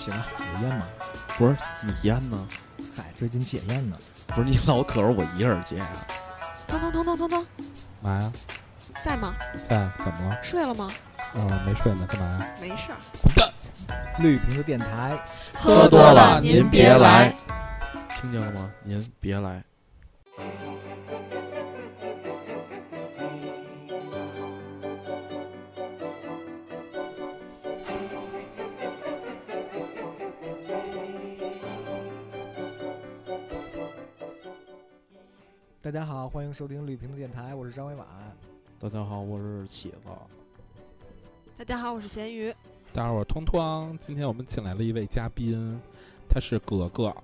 哎，起了，有烟吗？不是你烟呢？嗨，最近戒烟呢。不是你老可着我一个人戒啊？通通通通通通，嘛呀？在吗？在？怎么了？睡了吗？呃，没睡呢，干嘛呀？没事儿。绿瓶子电台，喝多了您别来。听见了吗？您别来。收听绿屏的电台，我是张伟婉。大家好，我是茄子。大家好，我是咸鱼。大家好，我是通通。今天我们请来了一位嘉宾，他是格格，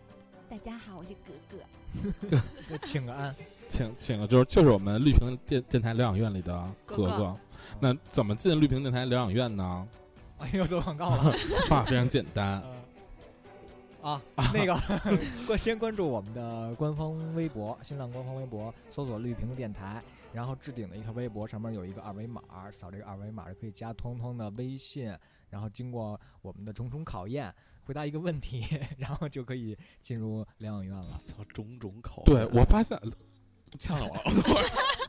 大家好，我是格格。请个安，请请个就是就是我们绿屏电电台疗养院里的格格格。那怎么进绿屏电台疗养院呢？哎呦，做广告了。方法非常简单，啊，那个 关先关注我们的官方微博，新浪官方微博，搜索“绿屏的电台”，然后置顶的一条微博上面有一个二维码，扫这个二维码就可以加通通的微信，然后经过我们的重重考验，回答一个问题，然后就可以进入疗养院了。操，种种口。对我发现呛着我了，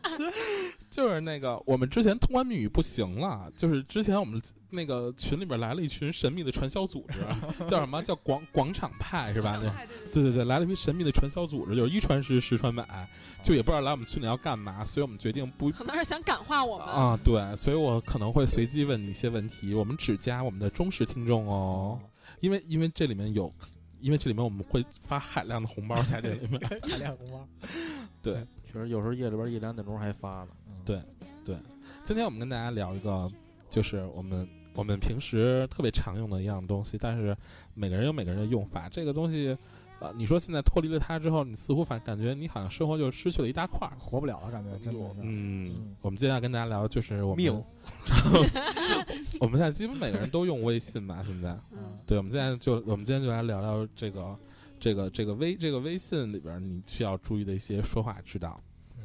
就是那个我们之前通关密语不行了，就是之前我们那个群里边来了一群神秘的传销组织，叫什么叫广广场派是吧？那对对对，来了一批神秘的传销组织，就是一传十，十传百，就也不知道来我们群里要干嘛，所以我们决定不可能是想感化我们。啊，对，所以我可能会随机问你一些问题，我们只加我们的忠实听众哦，因为因为这里面有，因为这里面我们会发海量的红包在这里面，海量红包。对，确实有时候夜里边一两点钟还发呢。对对今天我们跟大家聊一个，就是我们我们平时特别常用的一样东西，但是每个人有每个人的用法。这个东西，呃，你说现在脱离了它之后，你似乎反感觉你好像生活就失去了一大块儿。活不了了，感觉真的是。嗯嗯，我们接下来跟大家聊就是我们命，我们现在基本每个人都用微信吧？现在，嗯，对，我们现在就我们今天就来聊聊这个这个这个微这个微信里边你需要注意的一些说话之道。嗯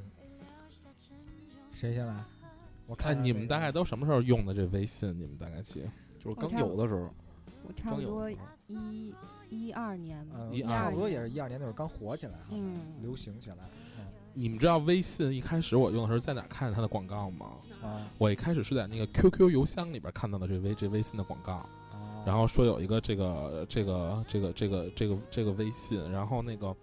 谁先来？我看看你们大概都什么时候用的这微信？你们大概起？就是刚有的时候，我差不多一一二年吧，差不多也是一二年那会儿刚火起来哈，嗯，流行起来。你们知道微信一开始我用的时候在哪儿看见它的广告吗？啊我一开始是在那个 QQ 邮箱里边看到的这微这微信的广告，啊，然后说有一个这个这个这个这个这个这个微信，然后那个，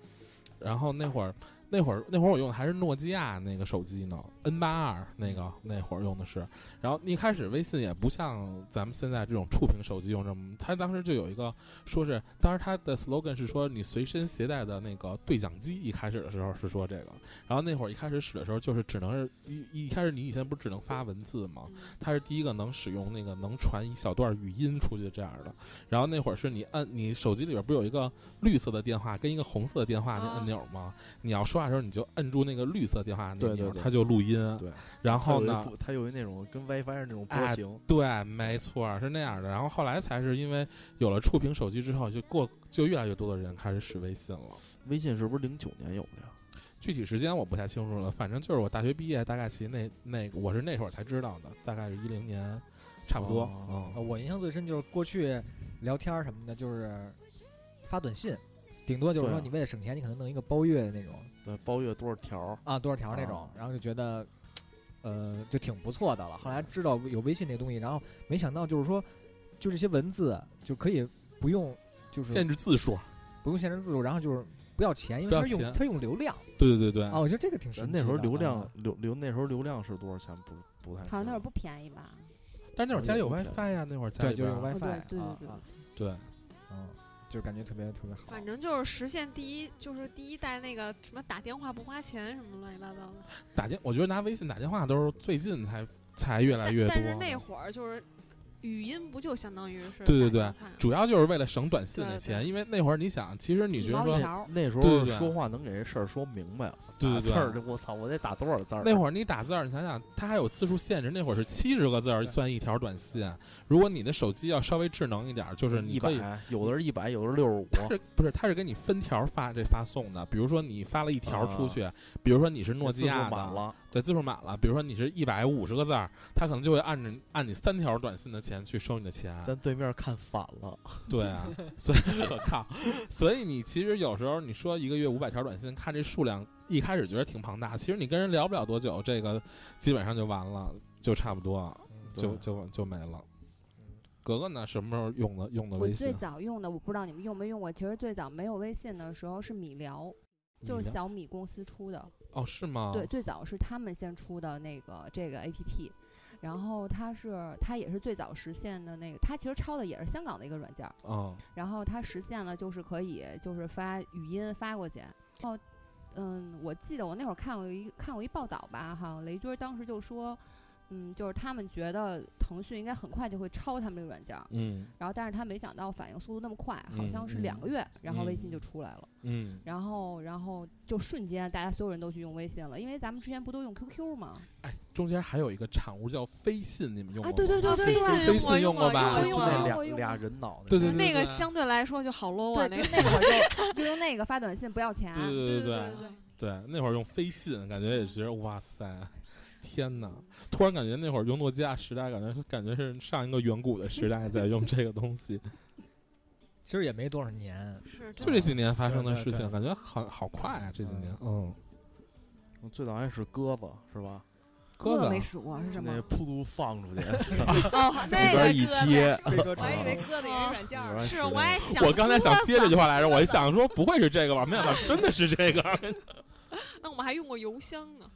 然后那会儿那会儿那会儿我用的还是诺基亚那个手机呢。，N 八二那个那会儿用的是，然后一开始微信也不像咱们现在这种触屏手机用这么，它当时就有一个说是，当时它的 slogan 是说你随身携带的那个对讲机，一开始的时候是说这个，然后那会儿一开始使的时候就是只能是一一开始你以前不是只能发文字吗？它是第一个能使用那个能传一小段语音出去这样的。然后那会儿是你按你手机里边不是有一个绿色的电话跟一个红色的电话那啊按钮吗？你要说话的时候你就摁住那个绿色电话那钮，对对对它就录音。对，然后呢，它有一那种跟 WiFi 是那种波哎形，对，没错，是那样的。然后后来才是因为有了触屏手机之后，就过就越来越多的人开始使微信了。微信是不是零九年有的呀？具体时间我不太清楚了，反正就是我大学毕业大概其那那我是那会儿才知道的，大概是一零年，差不多。我印象最深就是过去聊天什么的，就是发短信，顶多就是说你为了省钱，你可能弄一个包月的那种对，包月多少条？啊，多少条那种啊，然后就觉得，呃，就挺不错的了。后来知道有微信这东西，然后没想到就是说，就这些文字就可以不用，就是限制字数，不用限制字数，然后就是不要钱，因为它用它用流量对对对对。啊，我觉得这个挺神奇的。那时候流量啊流流那时候流量是多少钱？不不太知道。好像那会儿不便宜吧？但是那会儿家里有 WiFi 呀，那会儿家对，就用里边儿 WiFi 对对对啊啊，对。嗯，就感觉特别特别好。反正就是实现第一，就是第一代那个什么打电话不花钱什么乱七八糟的。打电，我觉得拿微信打电话都是最近才才越来越多但是那会儿就是语音不就相当于是对对对主要就是为了省短信的钱，因为那会儿你想，其实你觉得说那时候说话能给这事儿说明白，对对对打字儿这我操，我得打多少字儿？那会儿你打字儿，你想想，它还有字数限制，那会儿是七十个字儿算一条短信。如果你的手机要稍微智能一点儿，就是你一可以。百，有的是一百，有的是六十五。是不是？它是给你分条发这发送的。比如说你发了一条出去，比如说你是诺基亚的，对字数满了，比如说你是一百五十个字儿，他可能就会按着按你三条短信的钱去收你的钱。但对面看反了，对啊，所以我靠，所以你其实有时候你说一个月五百条短信，看这数量，一开始觉得挺庞大，其实你跟人聊不了多久，这个基本上就完了，就差不多，就就就没了。格格呢？什么时候用的用的微我最？早用的，我不知道你们用没用过。其实最早没有微信的时候是米聊，就是小米公司出的。哦，是吗？对，最早是他们先出的那个这个 A P P，然后它是它也是最早实现的那个，它其实抄的也是香港的一个软件儿，嗯然后它实现了就是可以就是发语音发过去。然后，嗯，我记得我那会儿看过一看过一报道吧，好像雷军当时就说，嗯，就是他们觉得腾讯应该很快就会超他们这个软件儿，嗯然后但是他没想到反应速度那么快，好嗯像是两个月，然后微信嗯就出来了。嗯，然后，然后就瞬间，大家所有人都去用微信了，因为咱们之前不都用 QQ 吗？哎，中间还有一个产物叫飞信，你们用过？对对对啊对对，飞信飞信用过过吧？用过就那用过俩俩人脑袋，对对对那个相对来说就好 low 啊，对，那那会儿就 就用那个发短信不要钱。对对对对对对，那会儿用飞信，感觉也觉得哇塞，天哪！突然感觉那会儿用诺基亚时代，感觉感觉是上一个远古的时代在用这个东西。其实也没多少年，是就这几年发生的事情，感觉好好快啊！这几年，嗯，我最早还是鸽子是吧？鸽子没数过是什么那？扑噜放出去，那边一接，我还以为传鸽子也是软件。是，我也想，我刚才想接这句话来着，我一想说不会是这个吧，没想到真的是这个。那我们还用过邮箱呢，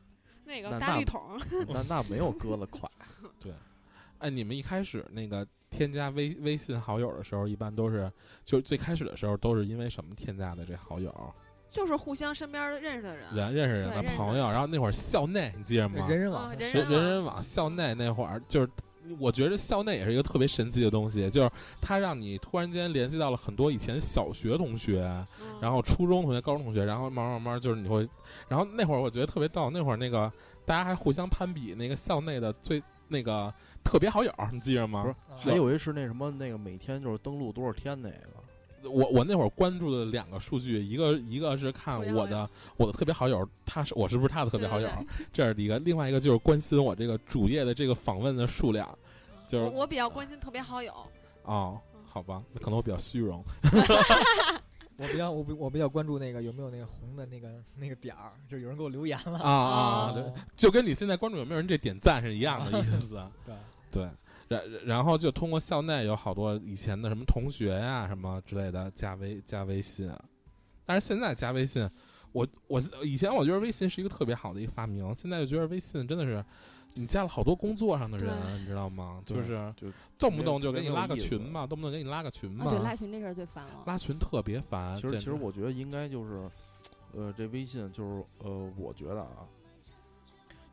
那个大绿桶，那 那没有鸽子快，哎，你们一开始那个添加微微信好友的时候，一般都是就最开始的时候都是因为什么添加的这好友？就是互相身边认识的人，人认识人的朋友，然后那会儿校内你记着吗？人人网人人网校内那会儿，就是我觉得校内也是一个特别神奇的东西，就是它让你突然间联系到了很多以前小学同学，嗯。然后初中同学、高中同学，然后慢慢慢慢就是你会，然后那会儿我觉得特别逗，那会儿那个大家还互相攀比那个校内的最那个特别好友，你记着吗？不是啊还有一是那什么那个每天就是登录多少天那个，我我那会儿关注的两个数据，一个一个是看我的我的特别好友，他是我是不是他的特别好友对对，这是一个；另外一个就是关心我这个主页的这个访问的数量，就是我我比较关心特别好友，哦，好吧，那可能我比较虚荣。我比较我比我比较关注那个有没有那个红的那个那个点儿，就有人给我留言了。啊啊，啊对哦就跟你现在关注有没有人这点赞是一样的意思。对，对，然然后就通过校内有好多以前的什么同学呀、什么之类的加微加微信，但是现在加微信，我我以前我觉得微信是一个特别好的一个发明，现在就觉得微信真的是。你加了好多工作上的人，你知道吗？就是就动不动就给你拉个群嘛，动不动给你拉个群啊，嘛，对，拉群这事儿最烦了。拉群特别烦。其实其实我觉得应该就是，呃，这微信就是呃，我觉得啊，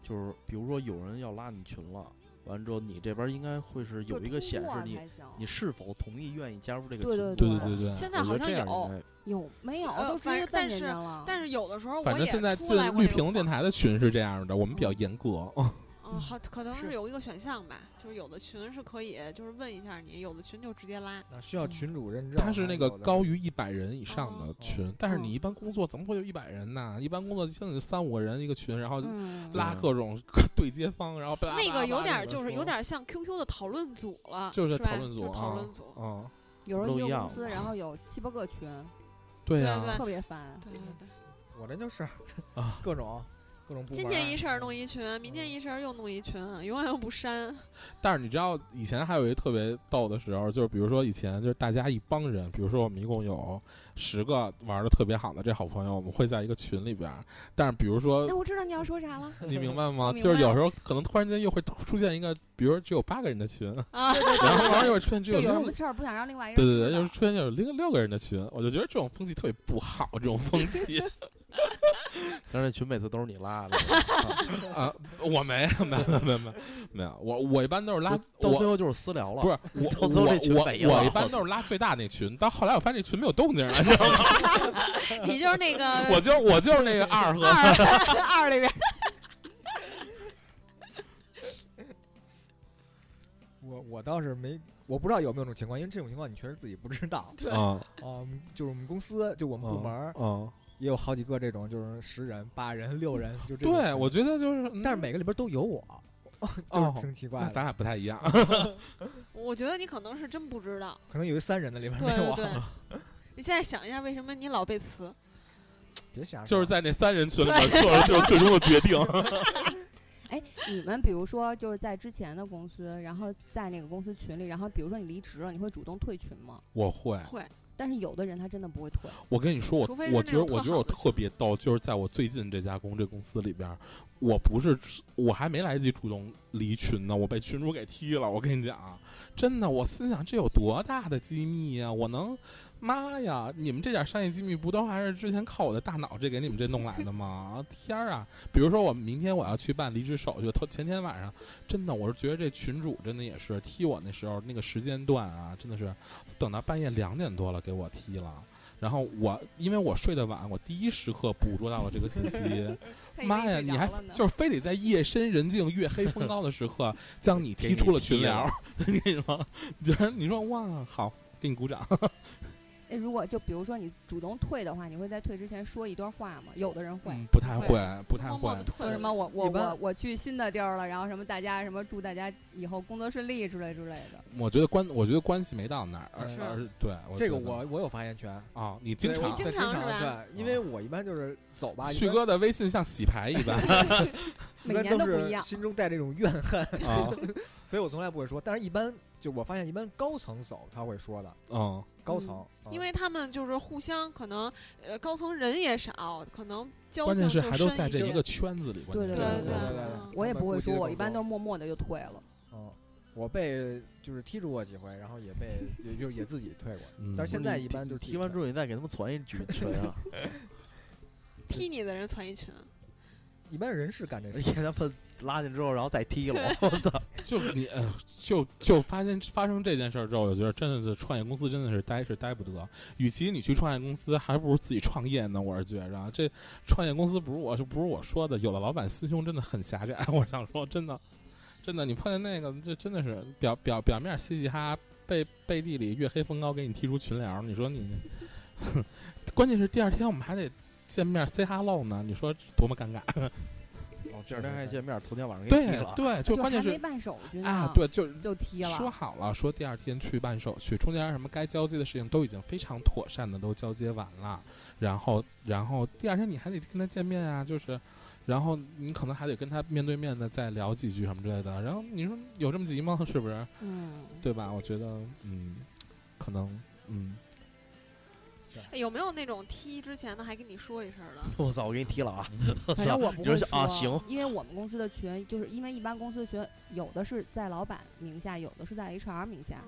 就是比如说有人要拉你群了，完之后你这边应该会是有一个显示你你是否同意愿意加入这个群组。对对对对对对，现在好像我觉得这样有，应有没有呃都直接奔反但是人家了？但是有的时候反正现在进绿屏电台的群是这样的，我们比较严格。嗯，好，可能是是有一个选项吧，就是有的群是可以，就是问一下你，有的群就直接拉。啊需要群主认证，它是那个高于一百人以上的哦群，但是哦你一般工作怎么会有一百人呢？一般工作现在就三五个人一个群，然后嗯，拉各种对接方，然后那个有点儿就是有点儿像 QQ 的讨论组了，就是讨论组讨啊论组。啊，有时候一个公司，然后 有七八个群，对呀、对对特别烦。对对对，我这就是啊 各种各种部门今天一事儿弄一群，明天一事儿又弄一群，永远不删。但是你知道以前还有一个特别逗的时候，就是比如说以前就是大家一帮人，比如说我们一共有十个玩的特别好的这好朋友，我们会在一个群里边儿。但是比如说那我知道你要说啥了。你明 白吗？就是有时候可能突然间又会出现一个，比如说只有八个人的群，啊，然后完了又会出现只就有六有什么事儿不想让另外一个对对对，人知道就是出现有六六个人的群，我就觉得这种风气特别不好，这种风气 但是这群每次都是你拉的，啊，我没有没有没有没有没有，我我一般都是拉。到最后就是私聊了。不是我我我一般都是拉最大那群，到后来我发现这群没有动静了，你知道吗？你就是那个我就是我就是那个二和二里边，我我倒是没，我不知道有没有这种情况，因为这种情况你确实自己不知道对嗯啊。就是我们公司，就我们部门，嗯也有好几个这种，就是十人、八人、六人，就这。对，我觉得就是，但是每个里边都有我，哦，挺奇怪的。咱俩不太一样。我觉得你可能是真不知道，可能有一三人的里边没有我。你现在想一下，为什么你老被辞？别想，就是在那三人群里面做了就是最终的决定。哎，你们比如说就是在之前的公司，然后在那个公司群里，然后比如说你离职了，你会主动退群吗？我会。会。但是有的人他真的不会退。我跟你说，我我觉得我觉得我特别逗，就是在我最近这家公这公司里边，我不是我还没来得及主动离群呢，我被群主给踢了。我跟你讲，真的，我心想这有多大的机密呀？我能。妈呀！你们这点商业机密不都还是之前靠我的大脑这给你们这弄来的吗？天儿啊！比如说我明天我要去办离职手续，头前天晚上真的，我是觉得这群主真的也是踢我那时候那个时间段啊，真的是等到半夜两点多了给我踢了。然后我因为我睡得晚，我第一时刻捕捉到了这个信息。妈呀！你还就是非得在夜深人静、月黑风高的时刻将你踢出了群聊？跟你说，就是你说哇，好，给你鼓掌。哎，如果就比如说你主动退的话，你会在退之前说一段话吗？有的人会，不太会，不太会。说什么我我我我去新的地儿了，然后什么大家什么祝大家以后工作顺利之类之类的。我觉得关我觉得关系没到那儿，而是对这个我我有发言权啊！你经常经常对，因为我一般就是走吧。旭哥的微信像洗牌一般 每年都不一样，心中带这种怨恨啊，所以我从来不会说。但是一般就我发现，一般高层走他会说的，嗯。高层，因为他们就是互相可能，呃，高层人也少，可能交关键是还都在这一个圈子里。对对对对对，我也不会说，我一般都是默默的就退了。嗯，我被就是踢出过几回，然后也被也就也自己退过。但是现在一般就是踢完之后，你再给他们攒 一群群啊。踢你的人攒一群。一般人是干这事，给他们拉进之后，然后再踢了。我操！就你，就就发现发生这件事儿之后，我觉得真的是创业公司真的是待是待不得。与其你去创业公司，还不如自己创业呢。我是觉着，这创业公司不是我是不是我说的，有的老板心胸真的很狭窄。我想说，真的，真的，你碰见那个，这真的是表表表面嘻嘻哈哈，背背地里月黑风高给你踢出群聊。你说你，关键是第二天我们还得。见面 say hello 呢？你说多么尴尬！哦，第二天还见面，头天晚上给踢了。对对，就关键是没办手续啊，对，就就踢了。说好了，说第二天去办手续，中间什么该交接的事情都已经非常妥善的都交接完了。然后，然后第二天你还得跟他见面啊，就是，然后你可能还得跟他面对面的再聊几句什么之类的。然后你说有这么急吗？是不是？嗯，对吧？我觉得，嗯，可能，嗯。有没有那种踢之前的还跟你说一声的？我操，我给你踢了啊！反正我不会说啊，行。因为我们公司的群，就是因为一般公司的群有的是在老板名下，有的是在 HR 名下，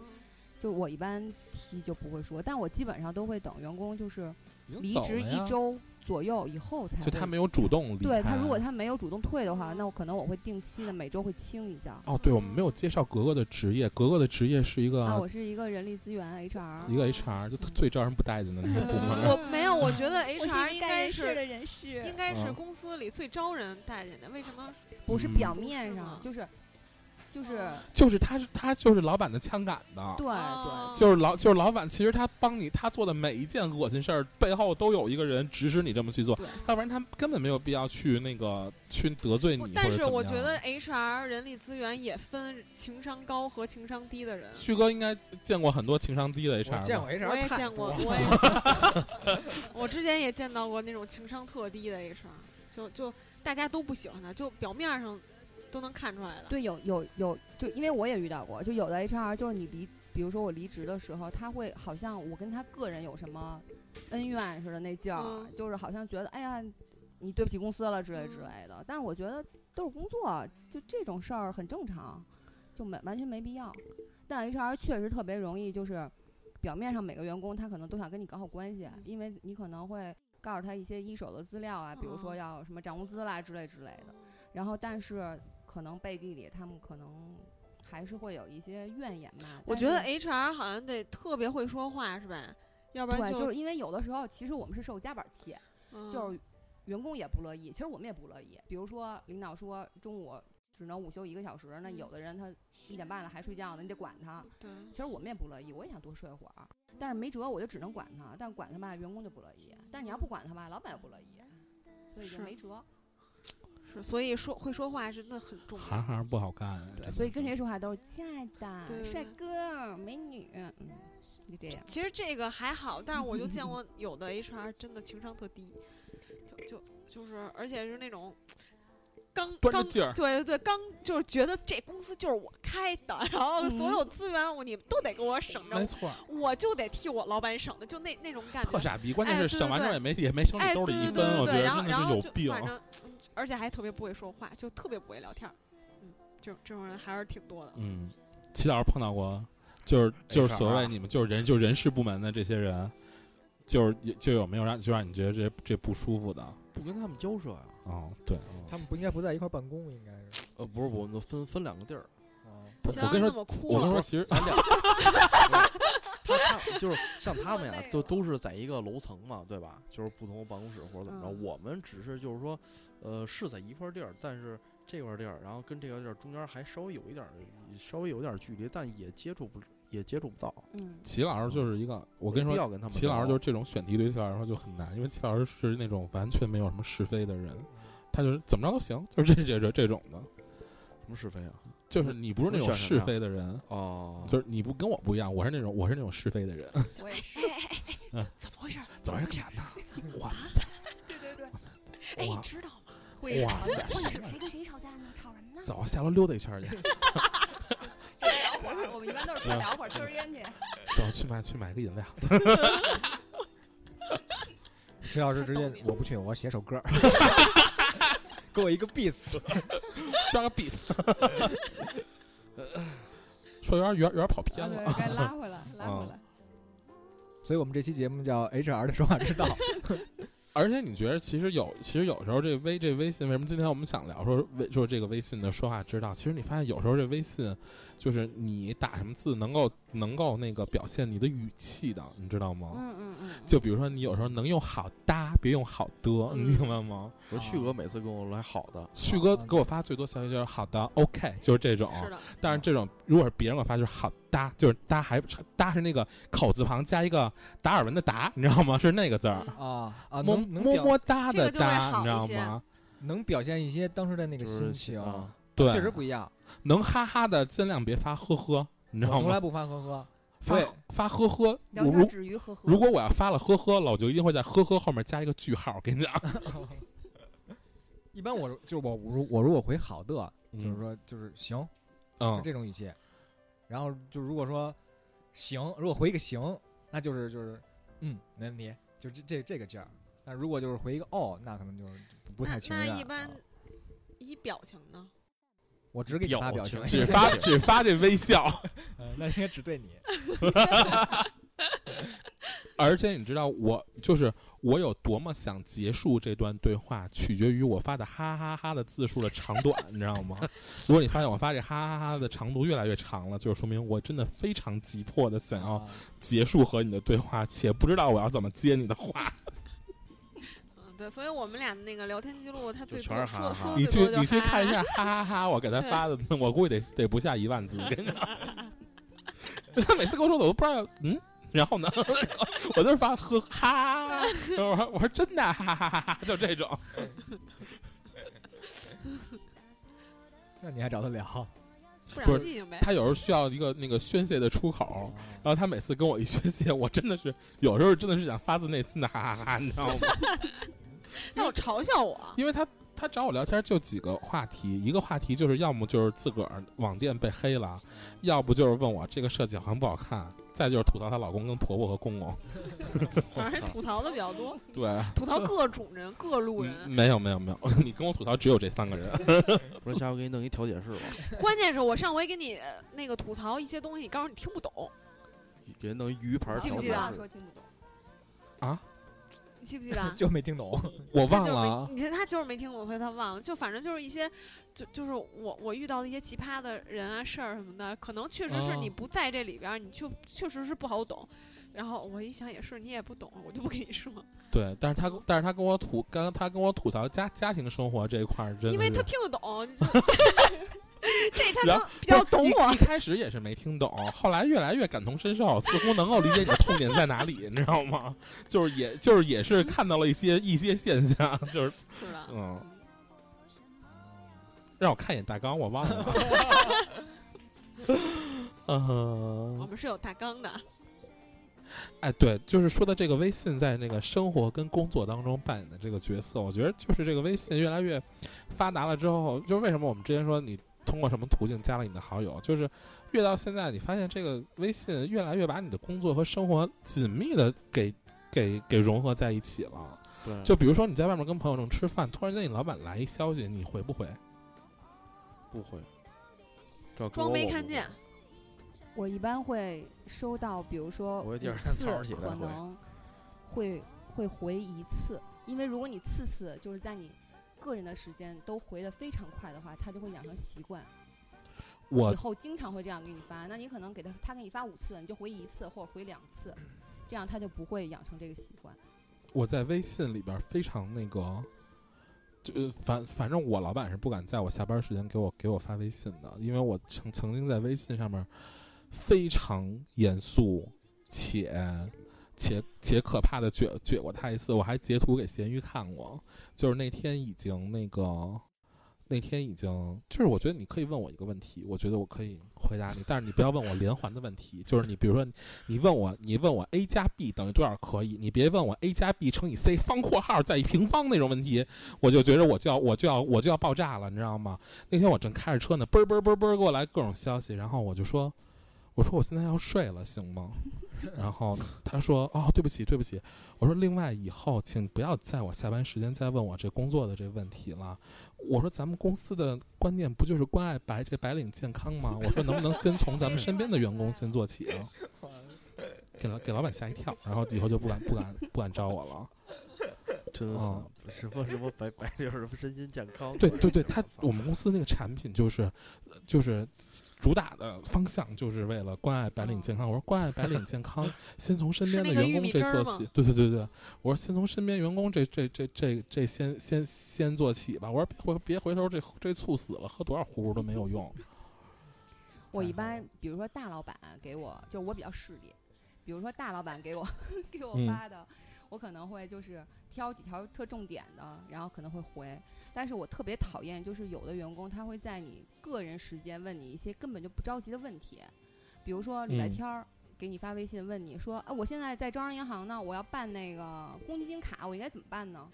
就我一般踢就不会说，但我基本上都会等员工就是离职一周。左右以后才就他没有主动离对他如果他没有主动退的话，那我可能我会定期的每周会清一下。哦，对，我们没有介绍格格的职业，格格的职业是一个啊，我是一个人力资源 HR，一个 HR 就最招人不待见的那个部门。我没有，我觉得 HR 应该是的人事，应该是公司里最招人待见的。为什么？不是表面上就是。就是就是他是他就是老板的枪杆的，对对，就是老就是老板，其实他帮你他做的每一件恶心事儿背后都有一个人指使你这么去做，要不然他根本没有必要去那个去得罪你。但是我觉得 HR 人力资源也分情商高和情商低的人。旭哥应该见过很多情商低的 HR，见过 HR，我也见过，我也我之前也见到过那种情商特低的 HR，就就大家都不喜欢他，就表面上。都能看出来的。对，有有有，就因为我也遇到过，就有的 HR 就是你离，比如说我离职的时候，他会好像我跟他个人有什么恩怨似的那劲儿，就是好像觉得哎呀，你对不起公司了之类之类的。但是我觉得都是工作，就这种事儿很正常，就没完全没必要。但 HR 确实特别容易，就是表面上每个员工他可能都想跟你搞好关系，因为你可能会告诉他一些一手的资料啊，比如说要什么涨工资啦之类之类的。然后但是。可能背地里他们可能还是会有一些怨言吧。我觉得 HR 好像得特别会说话，是吧？要不然就是因为有的时候其实我们是受夹板气，就是员工也不乐意，其实我们也不乐意。比如说领导说中午只能午休一个小时，那有的人他一点半了还睡觉呢，你得管他。对，其实我们也不乐意，我也想多睡会儿，但是没辙，我就只能管他。但管他吧，员工就不乐意；但是你要不管他吧，老板也不乐意，所以就没辙。是，所以说会说话真的很重要。行行不好干。对，所以跟谁说话都是亲爱的、帅哥、美女，嗯，就这样。其实这个还好，但是我就见 过有的 HR 真的情商特低，就就就是，而且是那种。刚刚对对对，刚就是觉得这公司就是我开的，然后所有资源我你们都得给我省着，没错，我就得替我老板省的，就那那种感觉。特傻逼，关键是省完之后也没也没省你兜里一分，我觉得真的是有病。而且还特别不会说话，就特别不会聊天。嗯，就这种人还是挺多的。嗯，齐老师碰到过，就是就是所谓你们就是人就人事部门的这些人，就是就有没有让就让你觉得这这不舒服的？不跟他们交涉呀？哦，对，他们不应该不在一块办公，应该是。呃，不是，我们分分两个地儿。我跟你说，我跟你说，其实咱俩，他他就是像他们呀，都都是在一个楼层嘛，对吧？就是不同的办公室或者怎么着。我们只是就是说，呃，是在一块地儿，但是这块地儿，然后跟这个地儿中间还稍微有一点，稍微有点距离，但也接触不。也接触不到。嗯，齐老师就是一个，我跟你说，齐老师就是这种选题对齐老师说就很难，因为齐老师是那种完全没有什么是非的人，他就是怎么着都行，就是这这这这种的。什么是非啊？就是你不是那种是非的人哦，就是你不跟我不一样，我是那种我是那种是非的人。我也是。怎么回事？怎么回事？哇塞！对对对。哎，你知道吗？哇塞！会是谁跟谁吵架呢？吵什么呢？走，下楼溜达一圈去。聊会儿，我们一般都是聊会儿，抽根烟去。走去买去买个饮料。陈老师直接我不去，我写首歌，给我一个 beat，抓个 beat。说有点有点有点跑偏了，该拉回来，拉回来。所以我们这期节目叫 HR 的说话之道。而且你觉得，其实有，其实有时候这微这微信，为什么今天我们想聊说微说这个微信的说话之道？其实你发现有时候这微信，就是你打什么字能够能够那个表现你的语气的，你知道吗？嗯嗯嗯。就比如说你有时候能用好搭，别用好的，你明白吗？我旭哥每次跟我来好的，旭哥给我发最多消息就是好的，OK，就是这种。是的。但是这种如果是别人给我发就是好搭，就是搭还搭是那个口字旁加一个达尔文的达，你知道吗？是那个字儿啊啊，么么么哒的哒，你知道吗？能表现一些当时的那个心情，对，确实不一样。能哈哈的尽量别发呵呵，你知道吗？从来不发呵呵。发发呵呵，如如果我要发了呵呵了，我就一定会在呵呵后面加一个句号。我跟你讲，一般我就是我如我如果回好的，就是说就是行，嗯，这种语气。然后就如果说行，如果回一个行，那就是就是嗯没问题，就这这这个劲儿。那如果就是回一个哦，那可能就是不太情愿。那一般以表情呢？我只给你发表情，只发只发这微笑，那应该只对你。而且你知道，我就是我有多么想结束这段对话，取决于我发的哈哈哈的字数的长短，你知道吗？如果你发现我发这哈哈哈的长度越来越长了，就说明我真的非常急迫的想要结束和你的对话，且不知道我要怎么接你的话。对，所以我们俩的那个聊天记录，他最多说说你去你去看一下，哈哈哈！我给他发的，我估计得得不下一万字。他每次跟我说的，我都不知道，嗯，然后呢，我就是发呵哈，我说我说真的，哈哈哈哈，就这种。那你还找他聊？不是，他有时候需要一个那个宣泄的出口，然后他每次跟我一宣泄，我真的是有时候真的是想发自内心的哈哈哈，你知道吗？那我嘲笑我，因为他他找我聊天就几个话题，一个话题就是要么就是自个儿网店被黑了，要不就是问我这个设计好像不好看，再就是吐槽她老公跟婆婆和公公，反正吐槽的比较多。对，吐槽各种人各路人。没有没有没有，你跟我吐槽只有这三个人。不是下回给你弄一调解室吧？关键是我上回给你那个吐槽一些东西，你告诉你听不懂，给人弄一鱼盘记不记得？说听不懂啊？你记不记得？就没听懂，我忘了。你他就是没听懂，所以他忘了。就反正就是一些，就就是我我遇到的一些奇葩的人啊、事儿什么的，可能确实是你不在这里边，你就确实是不好懂。然后我一想也是，你也不懂，我就不跟你说。对，但是他但是他跟我吐，刚刚他跟我吐槽家家庭生活这一块儿，真的，因为他听得懂。这他能比较懂我。一开始也是没听懂，后来越来越感同身受，似乎能够理解你的痛点在哪里，你知道吗？就是也就是也是看到了一些一些现象，就是嗯。让我看一眼大纲，我忘了。嗯，我们是有大纲的。哎，对，就是说的这个微信在那个生活跟工作当中扮演的这个角色，我觉得就是这个微信越来越发达了之后，就是为什么我们之前说你通过什么途径加了你的好友，就是越到现在，你发现这个微信越来越把你的工作和生活紧密的给给给融合在一起了。对，就比如说你在外面跟朋友正吃饭，突然间你老板来一消息，你回不回？不回，装没看见。我一般会收到，比如说五次可能会会回一次，因为如果你次次就是在你个人的时间都回的非常快的话，他就会养成习惯。我以后经常会这样给你发，那你可能给他他给你发五次，你就回一次或者回两次，这样他就不会养成这个习惯。我在微信里边非常那个。就反反正我老板是不敢在我下班时间给我给我发微信的，因为我曾曾经在微信上面非常严肃且且且可怕的撅撅过他一次，我还截图给咸鱼看过，就是那天已经那个。那天已经就是，我觉得你可以问我一个问题，我觉得我可以回答你，但是你不要问我连环的问题。就是你比如说，你问我，你问我 a 加 b 等于多少可以，你别问我 a 加 b 乘以 c 方括号再一平方那种问题，我就觉得我就要我就要我就要爆炸了，你知道吗？那天我正开着车呢，嘣嘣嘣嘣给我来各种消息，然后我就说，我说我现在要睡了，行吗？然后他说：“哦，对不起，对不起。”我说：“另外，以后请不要在我下班时间再问我这工作的这问题了。”我说：“咱们公司的观念不就是关爱白这白领健康吗？”我说：“能不能先从咱们身边的员工先做起啊？” 给老给老板吓一跳，然后以后就不敢不敢不敢招我了。真好，什么什么白白领什么身心健康？对对对，他我们公司那个产品就是，就是主打的方向就是为了关爱白领健康。我说关爱白领健康，先从身边的员工这做起。对对对对，我说先从身边员工这这这这这先先先做起吧。我说别回别回头这这猝死了，喝多少葫芦都没有用。我一般比如说大老板给我，就是我比较势利，比如说大老板给我 给我发的。我可能会就是挑几条特重点的，然后可能会回。但是我特别讨厌，就是有的员工他会在你个人时间问你一些根本就不着急的问题，比如说礼拜天儿给你发微信问你说，哎，我现在在招商银行呢，我要办那个公积金卡，我应该怎么办呢？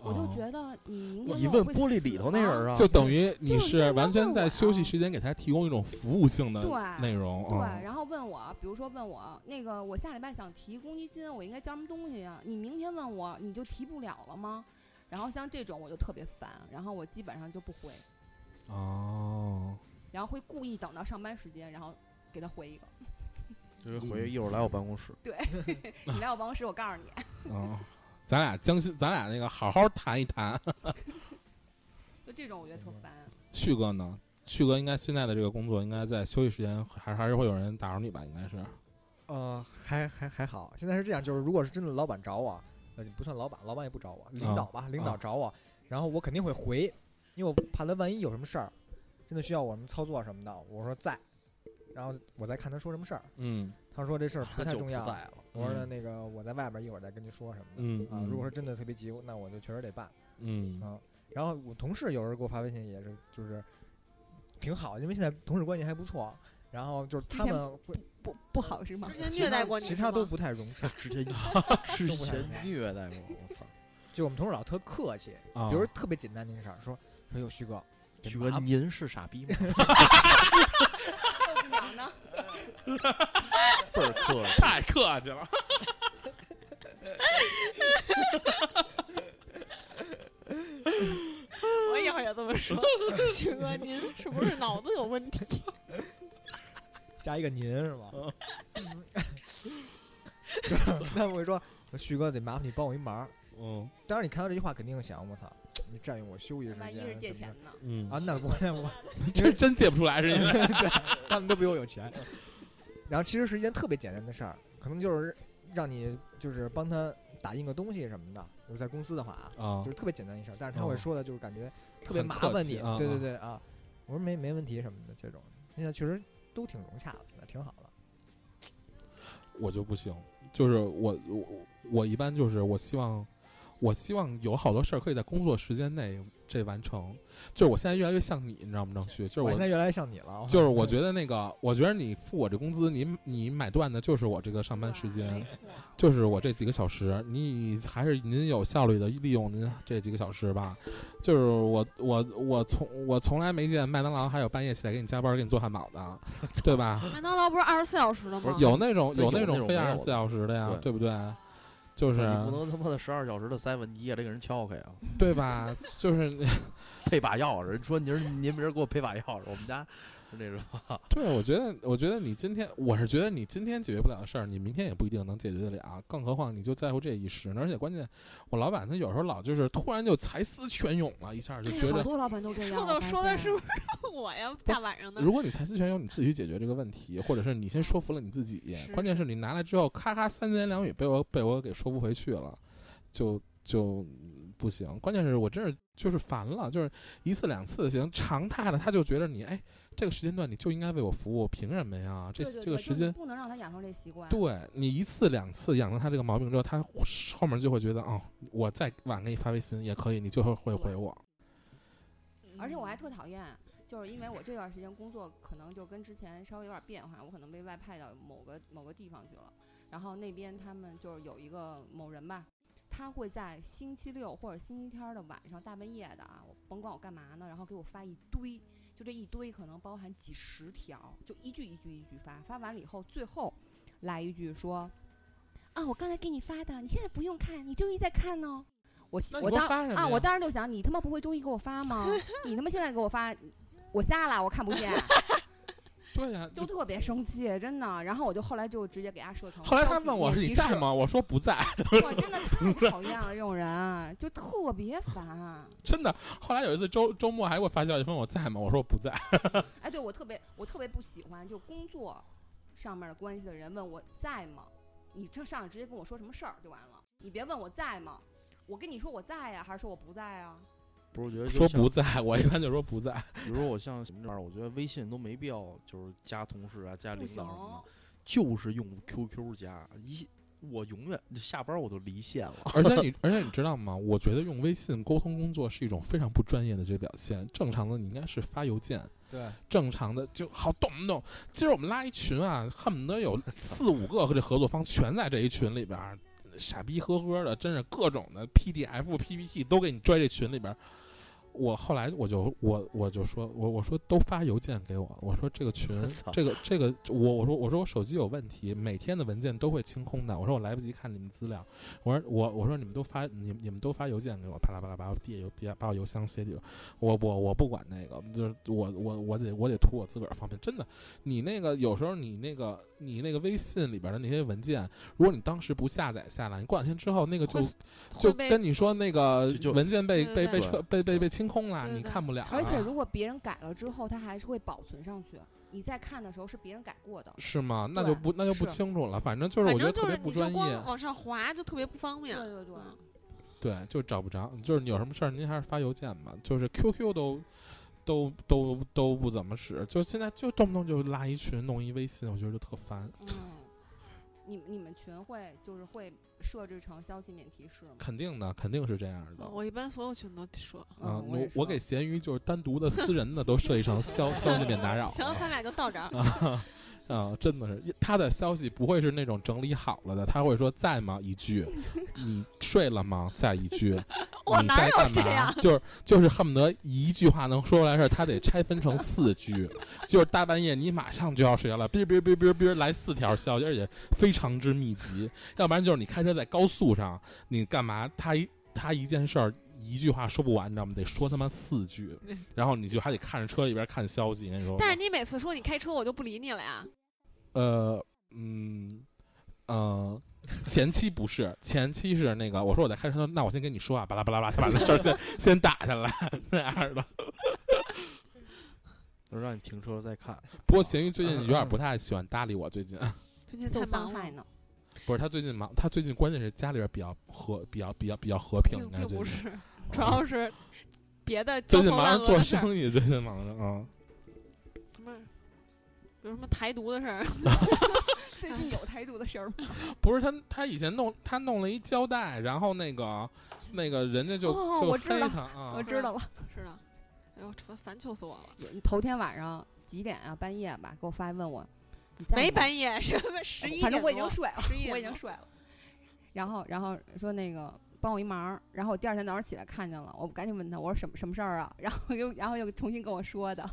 我就觉得你你问玻璃里头那人啊，就等于你是完全在休息时间给他提供一种服务性的内容。对，然后问我，比如说问我那个，我下礼拜想提公积金，我应该交什么东西呀？你明天问我，你就提不了了吗？然后像这种我就特别烦，然后我基本上就不回。哦。然后会故意等到上班时间，然后给他回一个。就是回一会儿来我办公室。对，你来我办公室，我告诉你。哦。咱俩将心，咱俩那个好好谈一谈。就这种，我觉得特烦。旭哥呢？旭哥应该现在的这个工作，应该在休息时间，还还是会有人打扰你吧？应该是。呃，还还还好。现在是这样，就是如果是真的老板找我，呃，不算老板，老板也不找我，领导吧，领导找我，然后我肯定会回，因为我怕他万一有什么事儿，真的需要我什么操作什么的，我说在，然后我再看他说什么事儿。嗯。他说这事儿不太重要。在了。我说那个我在外边一会儿再跟您说什么的。嗯啊，如果说真的特别急，那我就确实得办。嗯啊，然后我同事有时候给我发微信也是，就是挺好，因为现在同事关系还不错。然后就是他们不不不好是吗？之前虐待过你，其他都不太融洽。之前 之前虐待过，我操！就我们同事老特客气，比如特别简单的事儿，说说哟，徐哥，徐哥您是傻逼吗？呢？倍儿客气，太客气了。我以后也这么说。徐哥，您是不是脑子有问题？加一个“您”是吗？那我会说，徐哥得麻烦你帮我一忙。嗯。当然，你看到这句话，肯定想，我操，你占用我休息时间。万一是借钱呢？嗯。啊，那不，那不，真真借不出来，是因为 他们都比我有钱。然后其实是一件特别简单的事儿，可能就是让你就是帮他打印个东西什么的，就是在公司的话啊，就是特别简单一事儿，但是他会说的就是感觉特别麻烦你，对对对啊，我说没没问题什么的这种，现在确实都挺融洽的，挺好的。我就不行，就是我我我一般就是我希望，我希望有好多事儿可以在工作时间内。这完成，就是我现在越来越像你，你知道吗？张旭，就是我现在越来越像你了。就是我觉得那个，我觉得你付我这工资，你你买断的就是我这个上班时间，就是我这几个小时。你还是您有效率的利用您这几个小时吧。就是我我我从我从来没见麦当劳还有半夜起来给你加班给你做汉堡的，对吧？麦当劳不是二十四小时的吗？有那种有那种非二十四小时的呀，对不对？就是你不能他妈的十二小时的 seven，你也得给人撬开啊，对吧？就是配把钥匙，人说您您明儿给我配把钥匙，我们家。是那种，对，我觉得，我觉得你今天，我是觉得你今天解决不了的事儿，你明天也不一定能解决得了，更何况你就在乎这一时。而且关键，我老板他有时候老就是突然就才思泉涌了，一下就觉得好多老板都这样。说的说的是不是我呀？大晚上的。如果你才思泉涌，你自己去解决这个问题，或者是你先说服了你自己，关键是你拿来之后，咔咔三言两语被我被我给说服回去了，就就不行。关键是我真是就是烦了，就是一次两次行，常态的他就觉得你哎。这个时间段你就应该为我服务，凭什么呀？这这个时间不能让他养成这习惯。对你一次两次养成他这个毛病之后，他后面就会觉得哦，我再晚给你发微信也可以，你就会会回我。而且我还特讨厌，就是因为我这段时间工作可能就跟之前稍微有点变化，我可能被外派到某个某个地方去了，然后那边他们就是有一个某人吧，他会在星期六或者星期天的晚上大半夜的啊，我甭管我干嘛呢，然后给我发一堆。就这一堆可能包含几十条，就一句一句一句发，发完了以后，最后来一句说：“啊，我刚才给你发的，你现在不用看，你周一再看呢。”我我当啊，我当时就想，你他妈不会周一给我发吗？你他妈现在给我发，我瞎了，我看不见。对呀，就特别生气，真的。然后我就后来就直接给他设成。后来他问我你在吗？我说不在。我 真的太讨厌了这种人，就特别烦。真的。后来有一次周周末还给我发消息问我在吗？我说我不在。哎，对我特别我特别不喜欢，就是工作上面的关系的人问我在吗？你这上来直接跟我说什么事儿就完了，你别问我在吗？我跟你说我在呀，还是说我不在啊？不是，我觉得说不在，我一般就说不在。比如说我像什么这样，我觉得微信都没必要，就是加同事啊，加领导什么的，就是用 QQ 加。一我永远下班我都离线了。而且你，而且你知道吗？我觉得用微信沟通工作是一种非常不专业的这表现。正常的你应该是发邮件。对。正常的就好动不动，今儿我们拉一群啊，恨不得有四五个和这合作方全在这一群里边。傻逼呵呵的，真是各种的 PDF、PPT 都给你拽这群里边。我后来我就我我就说我我说都发邮件给我，我说这个群这个这个我我说我说我手机有问题，每天的文件都会清空的。我说我来不及看你们资料，我说我我说你们都发你你们都发邮件给我，啪啦啪啦把我地邮地把我邮箱写里边。我我我不管那个，就是我我我得我得图我自个儿方便。真的，你那个有时候你那个你那个微信里边的那些文件，如果你当时不下载下来，你过两天之后那个就就跟你说那个文件被被被撤被被被清。空了，你看不了。而且如果别人改了之后，他还是会保存上去。你在看的时候是别人改过的，是吗？那就不那就不清楚了。反正就是我觉得特别不专业。往上滑就特别不方便。对对对，对，就找不着。就是你有什么事儿，您还是发邮件吧。就是 QQ 都都都都不怎么使，就现在就动不动就拉一群，弄一微信，我觉得就特烦。嗯，你你们群会就是会。设置成消息免提示吗？肯定的，肯定是这样的。我一般所有群都设。啊，我我给闲鱼就是单独的私人的都设计成消 消息免打扰。行，咱俩就到这儿。啊，真的是，他的消息不会是那种整理好了的，他会说在吗？一句，你睡了吗？再一句，你在干嘛？就是就是恨不得一句话能说出来事儿，他得拆分成四句，就是大半夜你马上就要睡觉了，哔哔哔哔哔来四条消息，而且非常之密集，要不然就是你开车在高速上，你干嘛？他一他一件事儿。一句话说不完，你知道吗？得说他妈四句，然后你就还得看着车里边看消息。那时候，但是你每次说你开车，我就不理你了呀。呃，嗯，呃，前期不是，前期是那个，我说我在开车，那我先跟你说啊，巴拉巴拉巴拉，把这事儿先 先打下来那样的。我让你停车再看。不过咸鱼最近有点不太喜欢搭理我，最近。最近太忙了呢。不是他最近忙，他最近关键是家里边比较和比较比较比较和平，并不是，主要是别的最近忙着做生意，最近忙着啊。什么？有什么台独的事儿？最近有台独的事儿吗？不是他，他以前弄他弄了一胶带，然后那个那个人家就就黑他啊，我知道了，是的。哎呦，烦烦求死我了！头天晚上几点啊？半夜吧，给我发问我。没半夜，什么十一？反正我已经睡了，十一我已经睡了。然后，然后说那个帮我一忙，然后我第二天早上起来看见了，我赶紧问他，我说什么什么事儿啊？然后又然后又重新跟我说的。